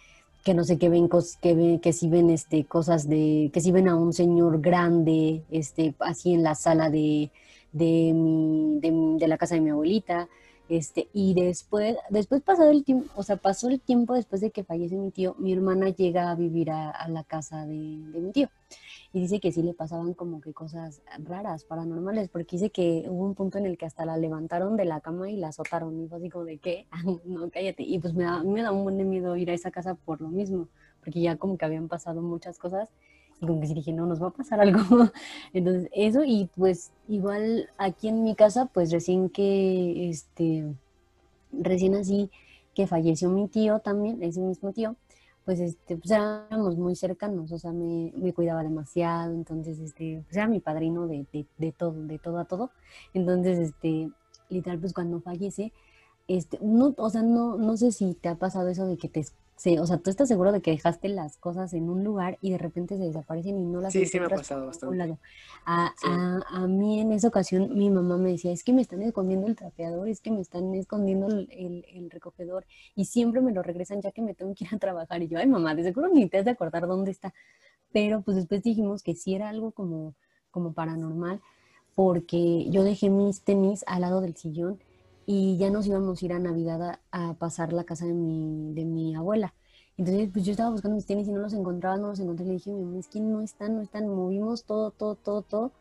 que no sé, qué ven, que ven, que si ven, este, cosas de, que si ven a un señor grande, este, así en la sala de, de, mi, de, de la casa de mi abuelita este, y después, después pasado el tiempo, o sea, pasó el tiempo después de que fallece mi tío, mi hermana llega a vivir a, la casa de, mi tío. Y dice que sí le pasaban como que cosas raras, paranormales, porque dice que hubo un punto en el que hasta la levantaron de la cama y la azotaron. Y fue así como de, ¿qué? no, cállate. Y pues me da, me da un buen miedo ir a esa casa por lo mismo, porque ya como que habían pasado muchas cosas como que sí dije, no, nos va a pasar algo. Entonces, eso, y pues igual aquí en mi casa, pues recién que, este, recién así que falleció mi tío también, ese mismo tío, pues este, pues éramos muy cercanos, o sea, me, me cuidaba demasiado, entonces, este, pues era mi padrino de, de, de, todo, de todo a todo. Entonces, este, literal, pues cuando fallece, este, no, o sea, no, no sé si te ha pasado eso de que te Sí, o sea, tú estás seguro de que dejaste las cosas en un lugar y de repente se desaparecen y no las Sí, sí me ha pasado bastante. A, a, a, mí en esa ocasión mi mamá me decía, es que me están escondiendo el trapeador, es que me están escondiendo el, el, recogedor y siempre me lo regresan ya que me tengo que ir a trabajar. Y yo, ay mamá, de seguro ni te has de acordar dónde está. Pero pues después dijimos que sí era algo como, como paranormal porque yo dejé mis tenis al lado del sillón y ya nos íbamos a ir a Navidad a, pasar la casa de mi, de mi abuela. Entonces, pues yo estaba buscando mis tenis y no los encontraba, no los encontré. Le dije, mi mamá, es que no están, no están. Movimos todo, todo, todo, todo.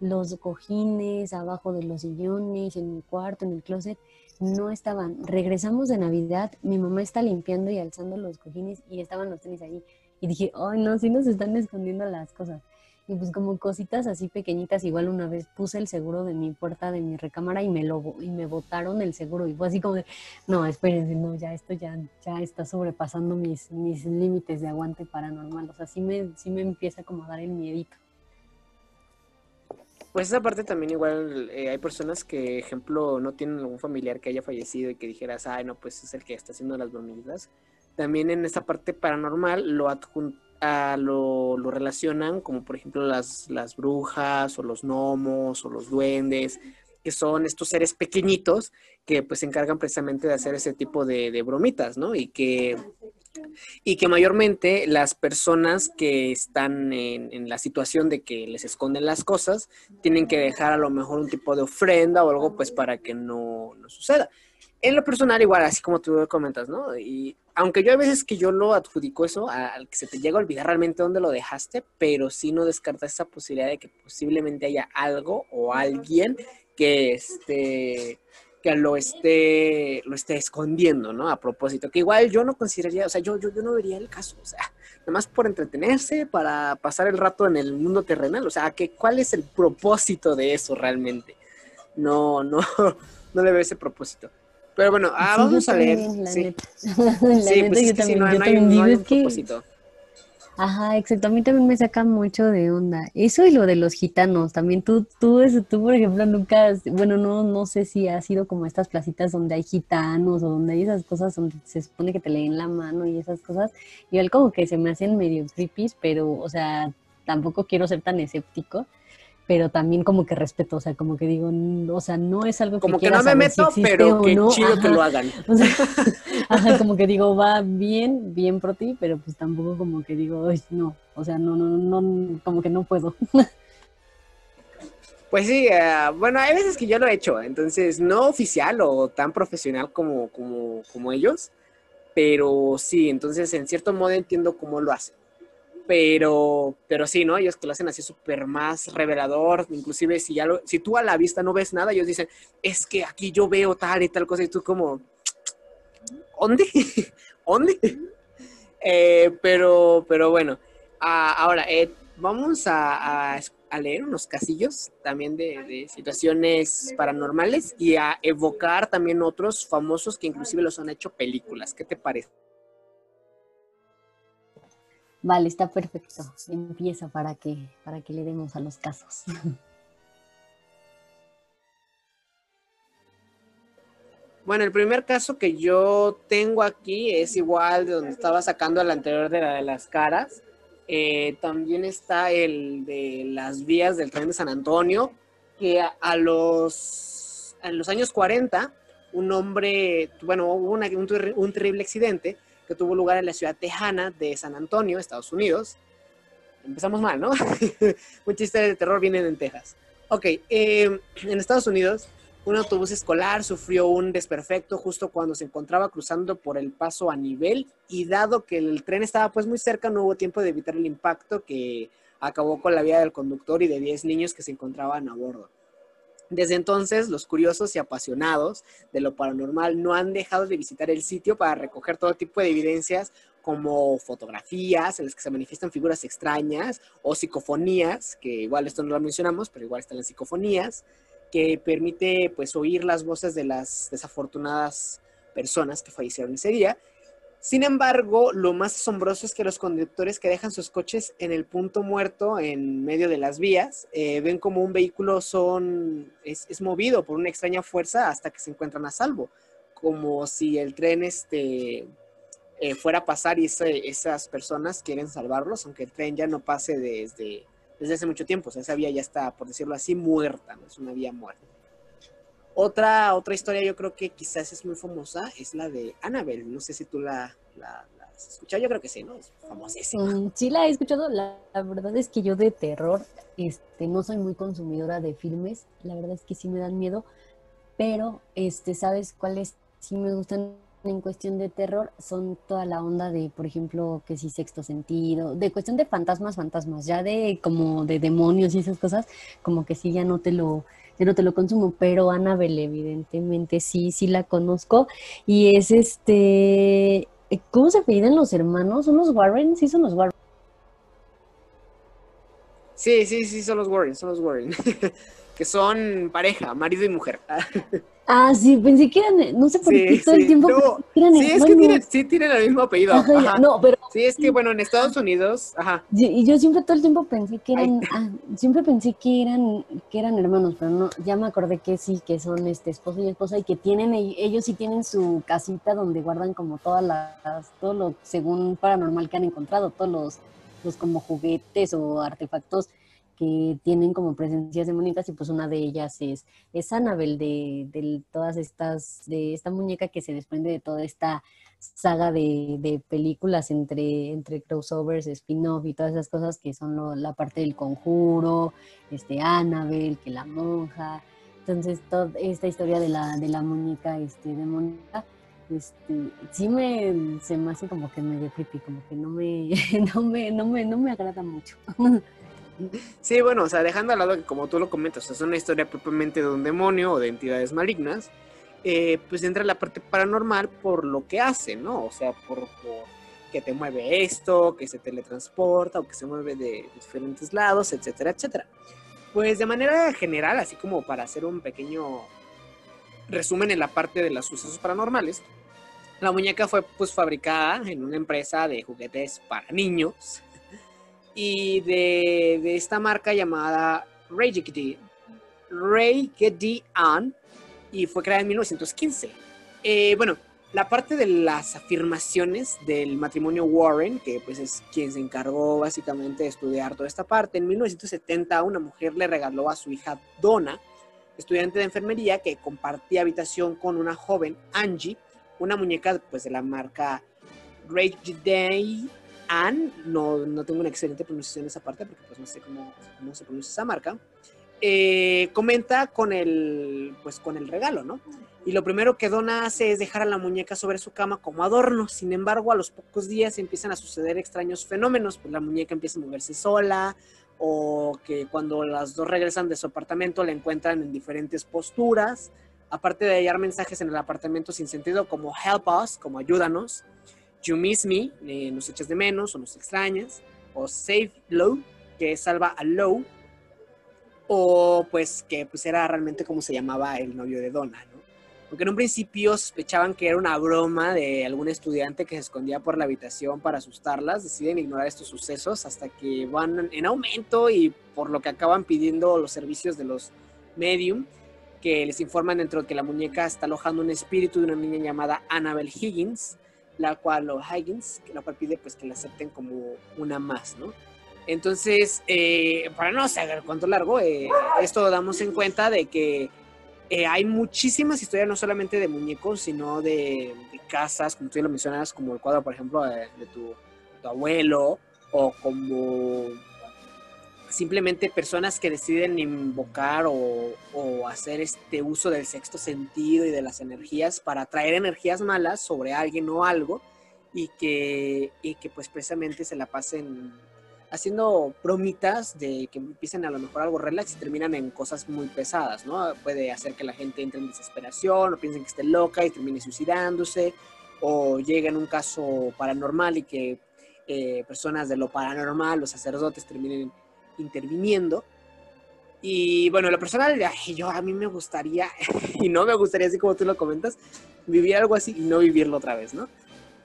Los cojines, abajo de los sillones, en mi cuarto, en el closet, no estaban. Regresamos de Navidad, mi mamá está limpiando y alzando los cojines y estaban los tenis ahí. Y dije, ay, no, sí nos están escondiendo las cosas. Y pues como cositas así pequeñitas, igual una vez puse el seguro de mi puerta de mi recámara y me lo y me botaron el seguro y fue así como de, no, espérense, no, ya esto ya, ya está sobrepasando mis, mis límites de aguante paranormal. O sea, sí me, sí me empieza como a dar el miedito. Pues esa parte también igual eh, hay personas que, ejemplo, no tienen algún familiar que haya fallecido y que dijeras, ay, no, pues es el que está haciendo las bromitas. También en esa parte paranormal lo adjunto lo, lo, relacionan como por ejemplo las, las brujas o los gnomos o los duendes, que son estos seres pequeñitos que pues se encargan precisamente de hacer ese tipo de, bromitas, ¿no? Y que y que mayormente las personas que están en, la situación de que les esconden las cosas tienen que dejar a lo mejor un tipo de ofrenda o algo pues para que no, no suceda. En lo personal igual, así como tú comentas, ¿no? Y aunque yo hay veces que yo lo adjudico eso al que se te llega a olvidar realmente dónde lo dejaste, pero sí no descartas esa posibilidad de que posiblemente haya algo o alguien que este que lo esté, lo esté escondiendo, ¿no? A propósito, que igual yo no consideraría, o sea, yo, yo, yo no vería el caso, o sea, nada más por entretenerse, para pasar el rato en el mundo terrenal, o sea, que, ¿cuál es el propósito de eso realmente? No, no, no le veo ese propósito. Pero bueno, ah, vamos a leer. sí, sí pues es que si no, no, hay, no un propósito. Ajá, exacto. A mí también me saca mucho de onda. Eso y lo de los gitanos. También tú, tú, tú por ejemplo, nunca, bueno, no, no sé si has ido como estas placitas donde hay gitanos o donde hay esas cosas donde se supone que te leen la mano y esas cosas. Igual como que se me hacen medio creepy, pero, o sea, tampoco quiero ser tan escéptico pero también como que respeto, o sea, como que digo, o sea, no es algo que Como que no me meto, pero qué chido que lo hagan. ajá, como que digo, va bien, bien por ti, pero pues tampoco como que digo, no, o sea, no, no, no, como que no puedo. Pues sí, eh, bueno, hay veces que yo lo he hecho, entonces no oficial o tan profesional como, como, como ellos, pero sí, entonces en cierto modo entiendo cómo lo hacen pero, pero sí, ¿no? Ellos que lo hacen así súper más revelador, inclusive si, ya si tú a la vista no ves nada, ellos dicen, es que aquí yo veo tal y tal cosa, y tú como, ¿dónde? ¿Dónde? Eh, pero, pero bueno, ah, ahora, eh, vamos a, leer unos casillos también de, situaciones paranormales y a evocar también otros famosos que inclusive los han hecho películas. ¿Qué te parece? Vale, está perfecto. Empieza para que, para que le demos a los casos. Bueno, el primer caso que yo tengo aquí es igual de donde estaba sacando al anterior de la de las caras. Eh, también está el de las vías del tren de San Antonio, que a, los, en los años 40, un hombre, bueno, hubo un terrible accidente que tuvo lugar en la ciudad tejana de San Antonio, Estados Unidos. Empezamos mal, ¿no? Muchas historias de terror vienen en Texas. Ok, em, en Estados Unidos, un autobús escolar sufrió un desperfecto justo cuando se encontraba cruzando por el paso a nivel y dado que el tren estaba pues muy cerca, no hubo tiempo de evitar el impacto que acabó con la vida del conductor y de 10 niños que se encontraban a bordo. Desde entonces, los curiosos y apasionados de lo paranormal no han dejado de visitar el sitio para recoger todo tipo de evidencias como fotografías en las que se manifiestan figuras extrañas o psicofonías, que igual esto no lo mencionamos, pero igual están las psicofonías, que permite pues oír las voces de las desafortunadas personas que fallecieron ese día sin embargo, lo más asombroso es que los conductores que dejan sus coches en el punto muerto, en medio de las vías, eh, ven como un vehículo son, es, movido por una extraña fuerza hasta que se encuentran a salvo, como si el tren este, eh, fuera a pasar y esas personas quieren salvarlos, aunque el tren ya no pase desde, desde hace mucho tiempo. O sea, esa vía ya está, por decirlo así, muerta, ¿no? es una vía muerta. Otra, otra historia yo creo que quizás es muy famosa es la de Annabelle. No sé si tú la, la, has escuchado, yo creo que sí, ¿no? Es famosísima. Mm, sí, la he escuchado. La, verdad es que yo de terror este, no soy muy consumidora de filmes. La verdad es que sí me dan miedo. Pero, este, ¿sabes cuáles sí me gustan en cuestión de terror? Son toda la onda de, por ejemplo, que sí, sexto sentido. De cuestión de fantasmas, fantasmas. Ya de como de demonios y esas cosas, como que sí ya no te lo yo no te lo consumo, pero Annabelle evidentemente sí, sí la conozco y es este, ¿cómo se piden los hermanos? ¿Son los Warren? Sí, son los Warren. Sí, sí, sí, son los Warren, son los Warren. que son pareja, marido y mujer. Ah, sí, pensé que eran, no sé por qué todo el tiempo. sí, es que tienen, sí tienen el mismo apellido. No, pero. Sí, es que bueno, en Estados Unidos, ajá. Y yo siempre todo el tiempo pensé que eran, ah, siempre pensé que eran, que eran hermanos, pero no, ya me acordé que sí, que son este esposo y esposa y que tienen, ellos sí tienen su casita donde guardan como todas las, todo lo según paranormal que han encontrado, todos los, los como juguetes o artefactos que tienen como presencias demoníacas y pues una de ellas es, es Annabelle de, de todas estas, de esta muñeca que se desprende de toda esta saga de, películas entre, entre crossovers, spin-off y todas esas cosas que son la parte del conjuro, este Annabelle, que la monja. Entonces, toda esta historia de la, de la muñeca este, demoníaca, este, sí me, se me hace como que medio creepy, como que no me, no me, no me, no me agrada mucho. Sí, bueno, o sea, dejando al lado que como tú lo comentas, es una historia propiamente de un demonio o de entidades malignas, eh, pues entra la parte paranormal por lo que hace, ¿no? O sea, por, que te mueve esto, que se teletransporta o que se mueve de diferentes lados, etcétera, etcétera. Pues de manera general, así como para hacer un pequeño resumen en la parte de los sucesos paranormales, la muñeca fue pues fabricada en una empresa de juguetes para niños y de, esta marca llamada Raggedy Ann y fue creada en 1915. Eh, bueno, la parte de las afirmaciones del matrimonio Warren, que pues es quien se encargó básicamente de estudiar toda esta parte, en 1970 una mujer le regaló a su hija Donna, estudiante de enfermería, que compartía habitación con una joven, Angie, una muñeca pues de la marca Day Ann, no, no tengo una excelente pronunciación de esa parte porque pues no sé cómo, cómo se pronuncia esa marca, eh, comenta con el, pues con el regalo, ¿no? Y lo primero que Donna hace es dejar a la muñeca sobre su cama como adorno. Sin embargo, a los pocos días empiezan a suceder extraños fenómenos, pues la muñeca empieza a moverse sola, o que cuando las dos regresan de su apartamento la encuentran en diferentes posturas, aparte de hallar mensajes en el apartamento sin sentido como help us, como ayúdanos, you miss me, eh, nos echas de menos o nos extrañas, o save low, que salva a low, o pues que pues era realmente como se llamaba el novio de Donna, ¿no? Porque en un principio sospechaban que era una broma de algún estudiante que se escondía por la habitación para asustarlas, deciden ignorar estos sucesos hasta que van en aumento y por lo que acaban pidiendo los servicios de los medium, que les informan dentro de que la muñeca está alojando un espíritu de una niña llamada Annabelle Higgins, la cual, o Higgins, la cual pide pues que la acepten como una más, ¿no? Entonces, eh, para no hacer cuánto largo, eh, esto damos en cuenta de que eh, hay muchísimas historias, no solamente de muñecos, sino de, casas, como tú lo mencionas, como el cuadro, por ejemplo, de, tu, abuelo, o como simplemente personas que deciden invocar o, o, hacer este uso del sexto sentido y de las energías para traer energías malas sobre alguien o algo y que, y que pues precisamente se la pasen haciendo bromitas de que empiecen a lo mejor algo relax y terminan en cosas muy pesadas, ¿no? Puede hacer que la gente entre en desesperación o piensen que esté loca y termine suicidándose, o llega en un caso paranormal y que eh, personas de lo paranormal, los sacerdotes, terminen interviniendo. Y bueno, la persona, yo a mí me gustaría, y no me gustaría así como tú lo comentas, vivir algo así y no vivirlo otra vez, ¿no?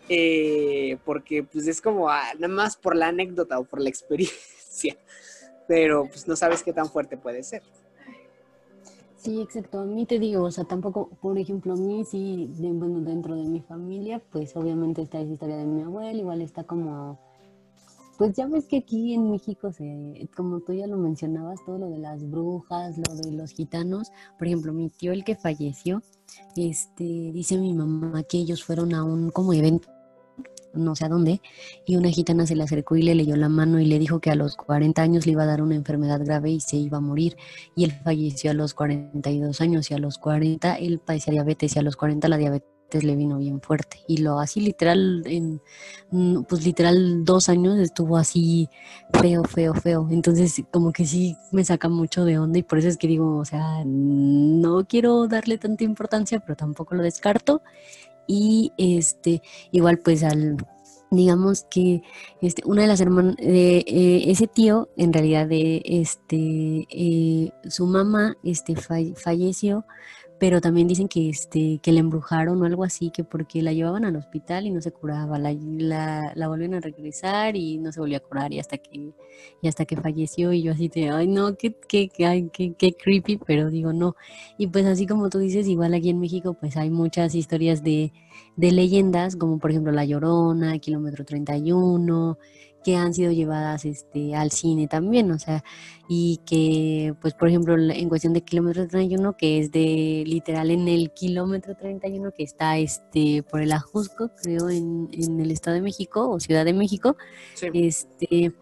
Eh, porque pues es como ah, nada más por la anécdota o por la experiencia, pero pues no sabes qué tan fuerte puede ser. Sí, exacto. A mí te digo, o sea, tampoco, por ejemplo, a mí sí, bueno, dentro de mi familia, pues obviamente está esa historia de mi abuelo, igual está como, pues ya ves que aquí en México, se, como tú ya lo mencionabas, todo lo de las brujas, lo de los gitanos, por ejemplo, mi tío, el que falleció, este, dice mi mamá que ellos fueron a un como evento no sé a dónde, y una gitana se le acercó y le leyó la mano y le dijo que a los 40 años le iba a dar una enfermedad grave y se iba a morir. Y él falleció a los 42 años y a los 40 él padecía diabetes y a los 40 la diabetes le vino bien fuerte. Y lo así literal, en mm, pues literal dos años estuvo así feo, feo, feo. Entonces como que sí me saca mucho de onda y por eso es que digo, o sea, no quiero darle tanta importancia, pero tampoco lo descarto y este igual pues al digamos que este, una de las hermanas de eh, ese tío en realidad de este eh, su mamá este falleció pero también dicen que este que la embrujaron o algo así, que porque la llevaban al hospital y no se curaba, la, la, la a regresar y no se volvió a curar y hasta que y hasta que falleció y yo así de, ay no, qué, qué, qué, qué, qué creepy, pero digo no. Y pues así como tú dices, igual aquí en México pues hay muchas historias de, de leyendas, como por ejemplo La Llorona, Kilómetro 31, que han sido llevadas este, al cine también, o sea, y que, pues, por ejemplo, en cuestión de kilómetro 31, que es de literal en el kilómetro 31 que está este, por el Ajusco, creo, en, en el Estado de México o Ciudad de México, este,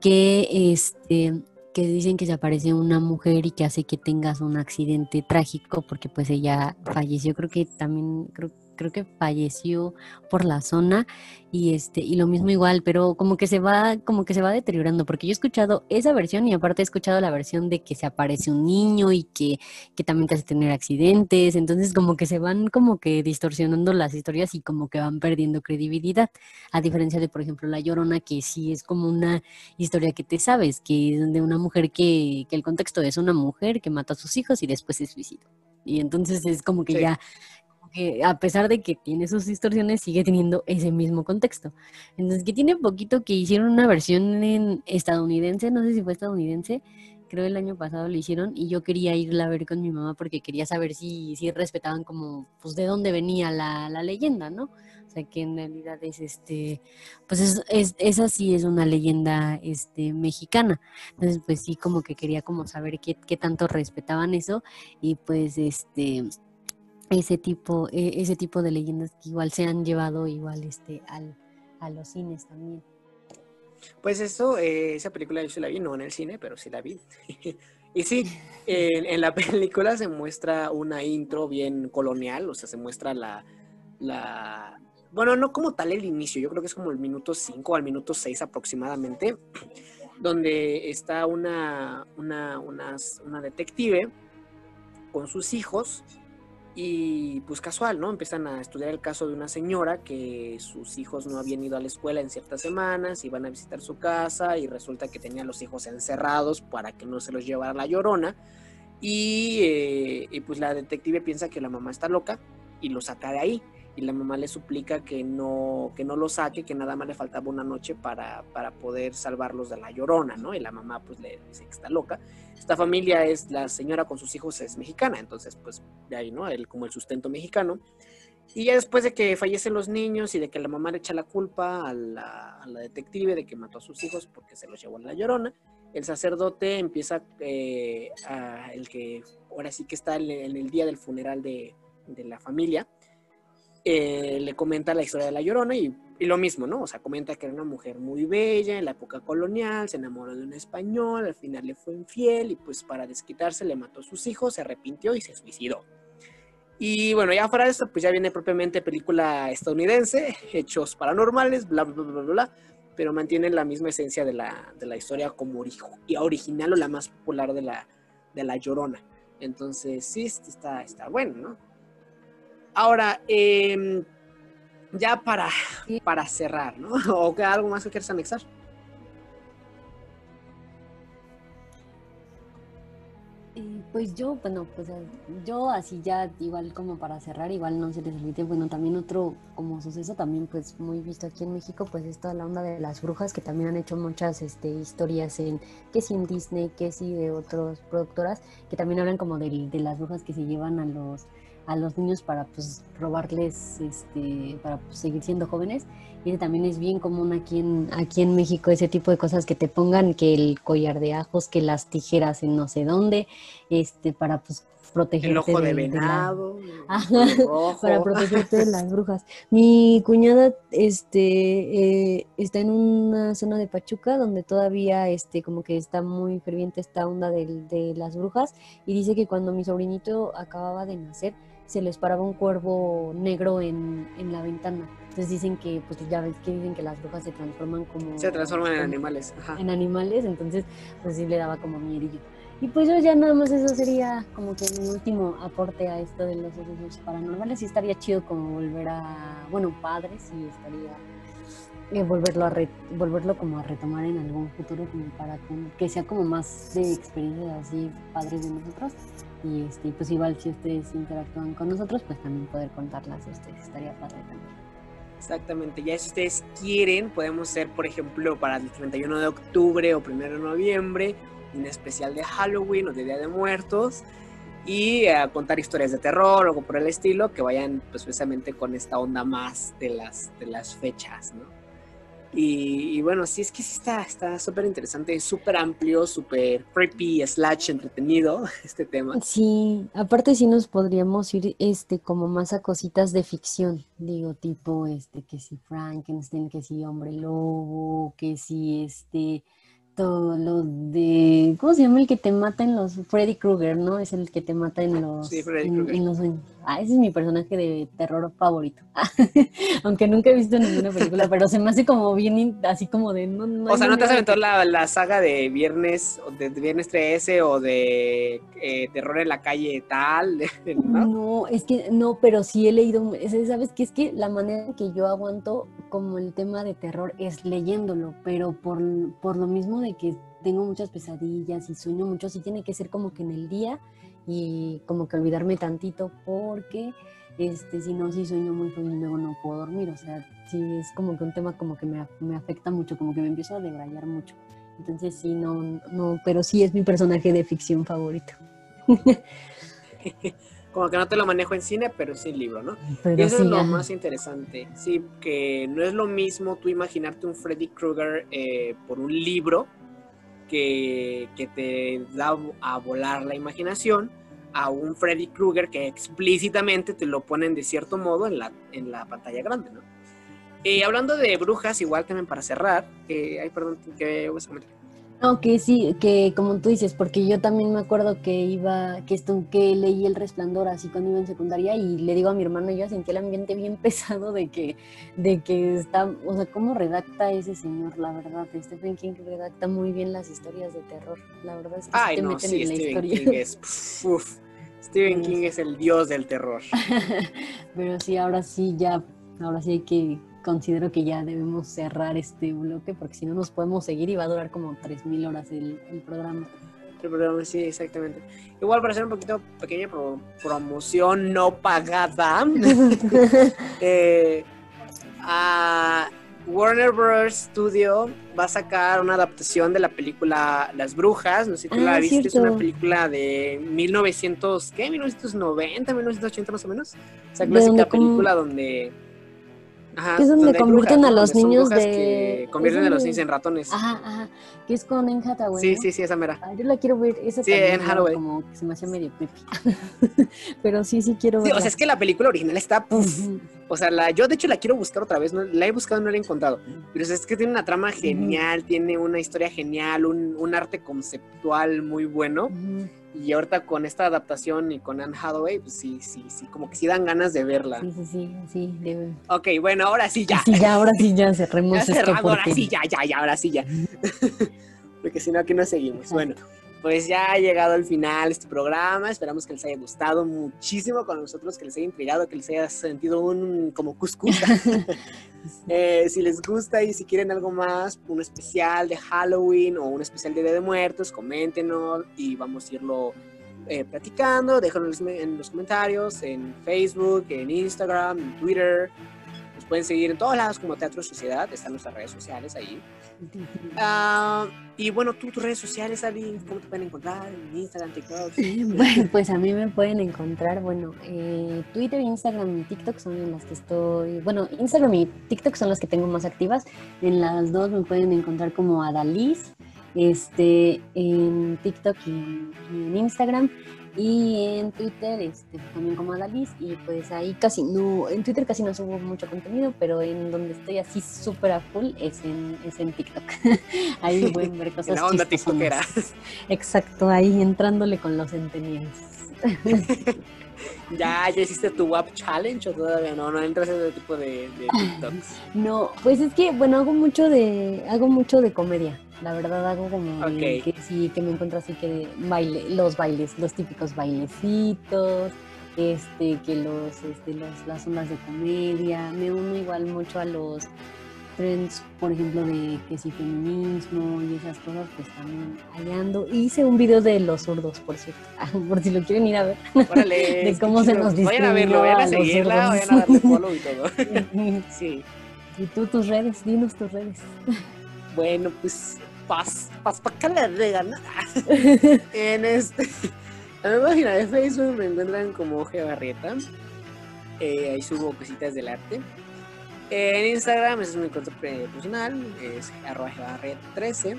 que, este, que dicen que se aparece una mujer y que hace que tengas un accidente trágico porque pues ella falleció, creo que también, creo creo que falleció por la zona y este y lo mismo igual, pero como que se va como que se va deteriorando porque yo he escuchado esa versión y aparte he escuchado la versión de que se aparece un niño y que, que también te hace tener accidentes, entonces como que se van como que distorsionando las historias y como que van perdiendo credibilidad, a diferencia de por ejemplo La Llorona que sí es como una historia que te sabes, que es de una mujer que, que el contexto es una mujer que mata a sus hijos y después se suicida. Y entonces es como que ya a pesar de que tiene sus distorsiones, sigue teniendo ese mismo contexto. Entonces, que tiene poquito que hicieron una versión en estadounidense, no sé si fue estadounidense, creo el año pasado lo hicieron y yo quería irla a ver con mi mamá porque quería saber si, si respetaban como, pues de dónde venía la, la leyenda, ¿no? O sea, que en realidad es este, pues es, es, esa sí es una leyenda este, mexicana. Entonces, pues sí, como que quería como saber qué, qué tanto respetaban eso y pues este ese tipo, e, ese tipo de leyendas que igual se han llevado igual este al, a los cines también. Pues eso, eh, esa película yo sí la vi, no en el cine, pero sí la vi. y sí, en, la película se muestra una intro bien colonial, o sea, se muestra la, la... Bueno, no como tal el inicio, yo creo que es como el minuto 5 al minuto 6 aproximadamente, donde está una, una, una, una detective con sus hijos y pues casual, ¿no? Empiezan a estudiar el caso de una señora que sus hijos no habían ido a la escuela en ciertas semanas, iban a visitar su casa y resulta que tenía los hijos encerrados para que no se los llevara la llorona. Y, eh, y pues la detective piensa que la mamá está loca y lo saca de ahí y la mamá le suplica que no, que no lo saque, que nada más le faltaba una noche para, para poder salvarlos de la llorona, ¿no? Y la mamá pues le dice que está loca. Esta familia es, la señora con sus hijos es mexicana, entonces pues de ahí, ¿no? El, como el sustento mexicano. Y ya después de que fallecen los niños y de que la mamá le echa la culpa a la, a la detective de que mató a sus hijos porque se los llevó a la llorona, el sacerdote empieza eh, a, el que ahora sí que está en, el día del funeral de, de la familia, eh, le comenta la historia de la Llorona y, lo mismo, ¿no? O sea, comenta que era una mujer muy bella en la época colonial, se enamoró de un español, al final le fue infiel y pues para desquitarse le mató a sus hijos, se arrepintió y se suicidó. Y bueno, ya fuera de esto, pues ya viene propiamente película estadounidense, hechos paranormales, bla, bla, bla, bla, bla, pero mantiene la misma esencia de la, de la historia como original o la más popular de la, de la Llorona. Entonces, sí, está, está bueno, ¿no? Ahora, em, ya para, para cerrar, ¿no? ¿O que algo más que quieras anexar? Pues yo, bueno, pues eh, yo así ya igual como para cerrar, igual no se les olvide, bueno, también otro como suceso también pues muy visto aquí en México, pues es toda la onda de las brujas que también han hecho muchas este, historias en, que sí en Disney, que sí de otras productoras, que también hablan como de las brujas que se llevan a los a los niños para pues robarles este para pues, seguir siendo jóvenes. Y también es bien común aquí en aquí en México ese tipo de cosas que te pongan que el collar de ajos que las tijeras en no sé dónde este para pues protegerte el ojo de, venado para protegerte de las brujas. Mi cuñada este eh, está en una zona de Pachuca donde todavía este como que está muy ferviente esta onda de, de las brujas. Y dice que cuando mi sobrinito acababa de nacer se les paraba un cuervo negro en, en la ventana. Entonces dicen que, pues ya ves que dicen que las brujas se transforman como... Se transforman en animales. Ajá. En animales, entonces pues sí le daba como miedillo. Y pues yo ya nada más eso sería como que mi último aporte a esto de los sucesos paranormales. Y estaría chido como volver a, bueno, padres, y estaría eh, volverlo a volverlo como a retomar en algún futuro como para que sea como más de experiencias así padres de nosotros Y este, pues igual si ustedes interactúan con nosotros, pues también poder contarlas a ustedes, estaría padre también. Exactamente, ya si ustedes quieren, podemos hacer, por ejemplo, para el 31 de octubre o 1 de noviembre, un especial de Halloween o de Día de Muertos y a contar historias de terror o por el estilo que vayan pues precisamente con esta onda más de las, de las fechas, ¿no? Y, bueno, sí, es que sí está está súper interesante, súper amplio, súper creepy, slash entretenido este tema. Sí, aparte sí nos podríamos ir este como más a cositas de ficción, digo, tipo este que si Frankenstein, que si Hombre Lobo, que si este lo de, ¿cómo se llama el que te mata en los Freddy Krueger, ¿no? Es el que te mata en los, sí, Freddy en, los Ah, ese es mi personaje de terror favorito. Aunque nunca he visto ninguna película, pero se me hace como bien así como de no, O sea, ¿no te has aventado la, la, saga de Viernes de, Viernes 13 o de eh, Terror en la calle tal? ¿no? ¿no? es que no, pero sí he leído, sabes que es que la manera en que yo aguanto como el tema de terror es leyéndolo, pero por, por lo mismo de que tengo muchas pesadillas y sueño mucho, sí tiene que ser como que en el día y como que olvidarme tantito porque este, si no, sí sueño muy feo y luego no puedo dormir, o sea, sí es como que un tema como que me, me afecta mucho, como que me empiezo a debrayar mucho. Entonces sí, no, no, pero sí es mi personaje de ficción favorito. como que no te lo manejo en cine, pero sí en libro, ¿no? y eso es lo más interesante, sí, que no es lo mismo tú imaginarte un Freddy Krueger eh, por un libro que, te da a volar la imaginación a un Freddy Krueger que explícitamente te lo ponen de cierto modo en la, en la pantalla grande, ¿no? Eh, hablando de brujas, igual también para cerrar, eh, ay, perdón, que voy a. No, que sí, que como tú dices, porque yo también me acuerdo que iba, que esto, que leí El Resplandor así cuando iba en secundaria y le digo a mi hermano, yo sentí el ambiente bien pesado de que, de que está, o sea, cómo redacta ese señor, la verdad, Stephen King redacta muy bien las historias de terror, la verdad es que Ay, no, sí, Stephen King es, Stephen King es el dios del terror. Pero sí, ahora sí, ya, ahora sí hay que considero que ya debemos cerrar este bloque porque si no nos podemos seguir y va a durar como 3.000 horas el, programa. El programa, sí, exactamente. Igual para hacer un poquito pequeña promoción no pagada, eh, a Warner Bros. Studio va a sacar una adaptación de la película Las Brujas, no sé si tú la ah, viste, es una película de 1900, ¿qué? 1990, 1980 más o menos. Esa clásica película donde es donde, convierten a los niños de... Que convierten a los niños en ratones. Ajá, ajá. Que es con Anne Hathaway. Sí, sí, sí, esa mera. Ah, yo la quiero ver. Esa sí, Hathaway. Como que se me hace medio creepy. Pero sí, sí quiero ver. Sí, o sea, es que la película original está... O sea, la, yo de hecho la quiero buscar otra vez. No, la he buscado y no la he encontrado. Pero es que tiene una trama genial, tiene una historia genial, un, un arte conceptual muy bueno. Y ahorita con esta adaptación y con Anne Hathaway, pues sí, sí, sí, como que sí dan ganas de verla. Sí, sí, sí, sí. Debe. Ok, bueno, ahora sí ya. Sí, ya, ahora sí ya cerremos ya esto. Ahora sí, ya, ya, ya, ahora sí ya. porque si no, aquí no seguimos. Bueno, pues ya ha llegado al final este programa. Esperamos que les haya gustado muchísimo con nosotros, que les haya intrigado, que les haya sentido un como cuscús. Eh, si les gusta y si quieren algo más, un especial de Halloween o un especial de Día de Muertos, coméntenos y vamos a irlo eh, platicando. Déjanos en los comentarios, en Facebook, en Instagram, en Twitter. Nos pueden seguir en todos lados como Teatro Sociedad. Están nuestras redes sociales ahí. Ah, y bueno, tú, tus redes sociales, Ali, ¿cómo te pueden encontrar? En Instagram, TikTok. Bueno, pues a mí me pueden encontrar, bueno, eh, Twitter, Instagram y TikTok son en las que estoy. Bueno, Instagram y TikTok son las que tengo más activas. En las dos me pueden encontrar como Adaliz, este, en TikTok y en Instagram y en Twitter este, también como Adaliz y pues ahí casi no, en Twitter casi no subo mucho contenido, pero en donde estoy así súper a full es en, es en TikTok. ahí pueden ver cosas. la onda tiktokera. Exacto, ahí entrándole con los centeniales. ¿Ya, ¿Ya hiciste tu WAP Challenge o todavía no? ¿No entras en ese tipo de, de TikToks? No, pues es que, bueno, hago mucho de, hago mucho de comedia. La verdad hago como que sí, que me encuentro así que baile, los bailes, los típicos bailecitos, este, que los, este, los, las ondas de comedia, me uno igual mucho a los trends, por ejemplo, de que si feminismo y esas cosas, pues también hallando. Hice un video de los zurdos, por cierto, por si lo quieren ir a ver. Órale, de cómo se nos Vayan a verlo, vayan a seguirla, vayan a darle follow y todo. sí. Y tú tus redes, dinos tus redes. Bueno, pues paz, paz para que le en este, en mi página de Facebook me encuentran como G Barrieta. Eh, ahí subo cositas del arte. En Instagram es mi cuenta personal, es arroba Barrieta 13.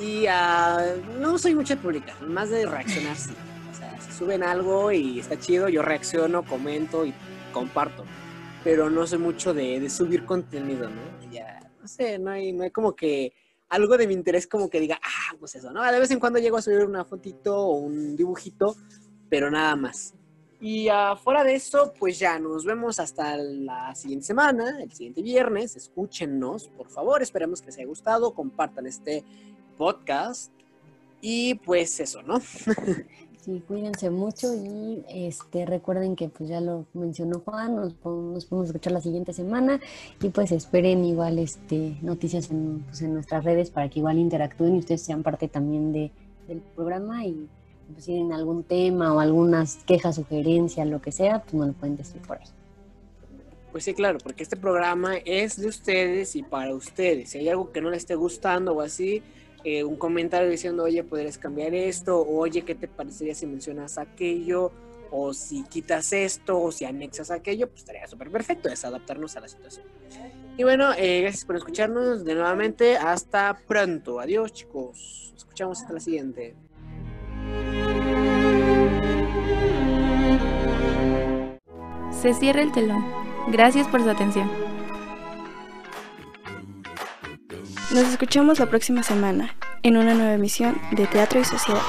Y uh, no soy mucho de publicar, más de reaccionar sí. O sea, si suben algo y está chido, yo reacciono, comento y comparto. Pero no soy mucho de, de subir contenido, ¿no? Ya, no sé, no hay, no hay como que algo de mi interés como que diga, ah, pues eso, ¿no? De vez en cuando llego a subir una fotito o un dibujito, pero nada más. Y afuera de eso, pues ya nos vemos hasta la siguiente semana, el siguiente viernes. Escúchenos, por favor. Esperemos que les haya gustado. Compartan este podcast. Y pues eso, ¿no? Sí, cuídense mucho y este recuerden que pues ya lo mencionó Juan, nos, nos podemos escuchar la siguiente semana y pues esperen igual este noticias en, pues, en nuestras redes para que igual interactúen y ustedes sean parte también de, del programa y pues, si tienen algún tema o algunas quejas, sugerencias, lo que sea, pues me lo pueden decir por ahí. Pues sí, claro, porque este programa es de ustedes y para ustedes. Si hay algo que no les esté gustando o así, eh, un comentario diciendo, oye, podrías cambiar esto, oye, ¿qué te parecería si mencionas aquello? O si quitas esto, o si anexas aquello, pues estaría súper perfecto, es adaptarnos a la situación. Y bueno, eh, gracias por escucharnos de nuevamente. Hasta pronto. Adiós, chicos. Escuchamos hasta la siguiente. Se cierra el telón. Gracias por su atención. Nos escuchamos la próxima semana en una nueva emisión de Teatro y Sociedad.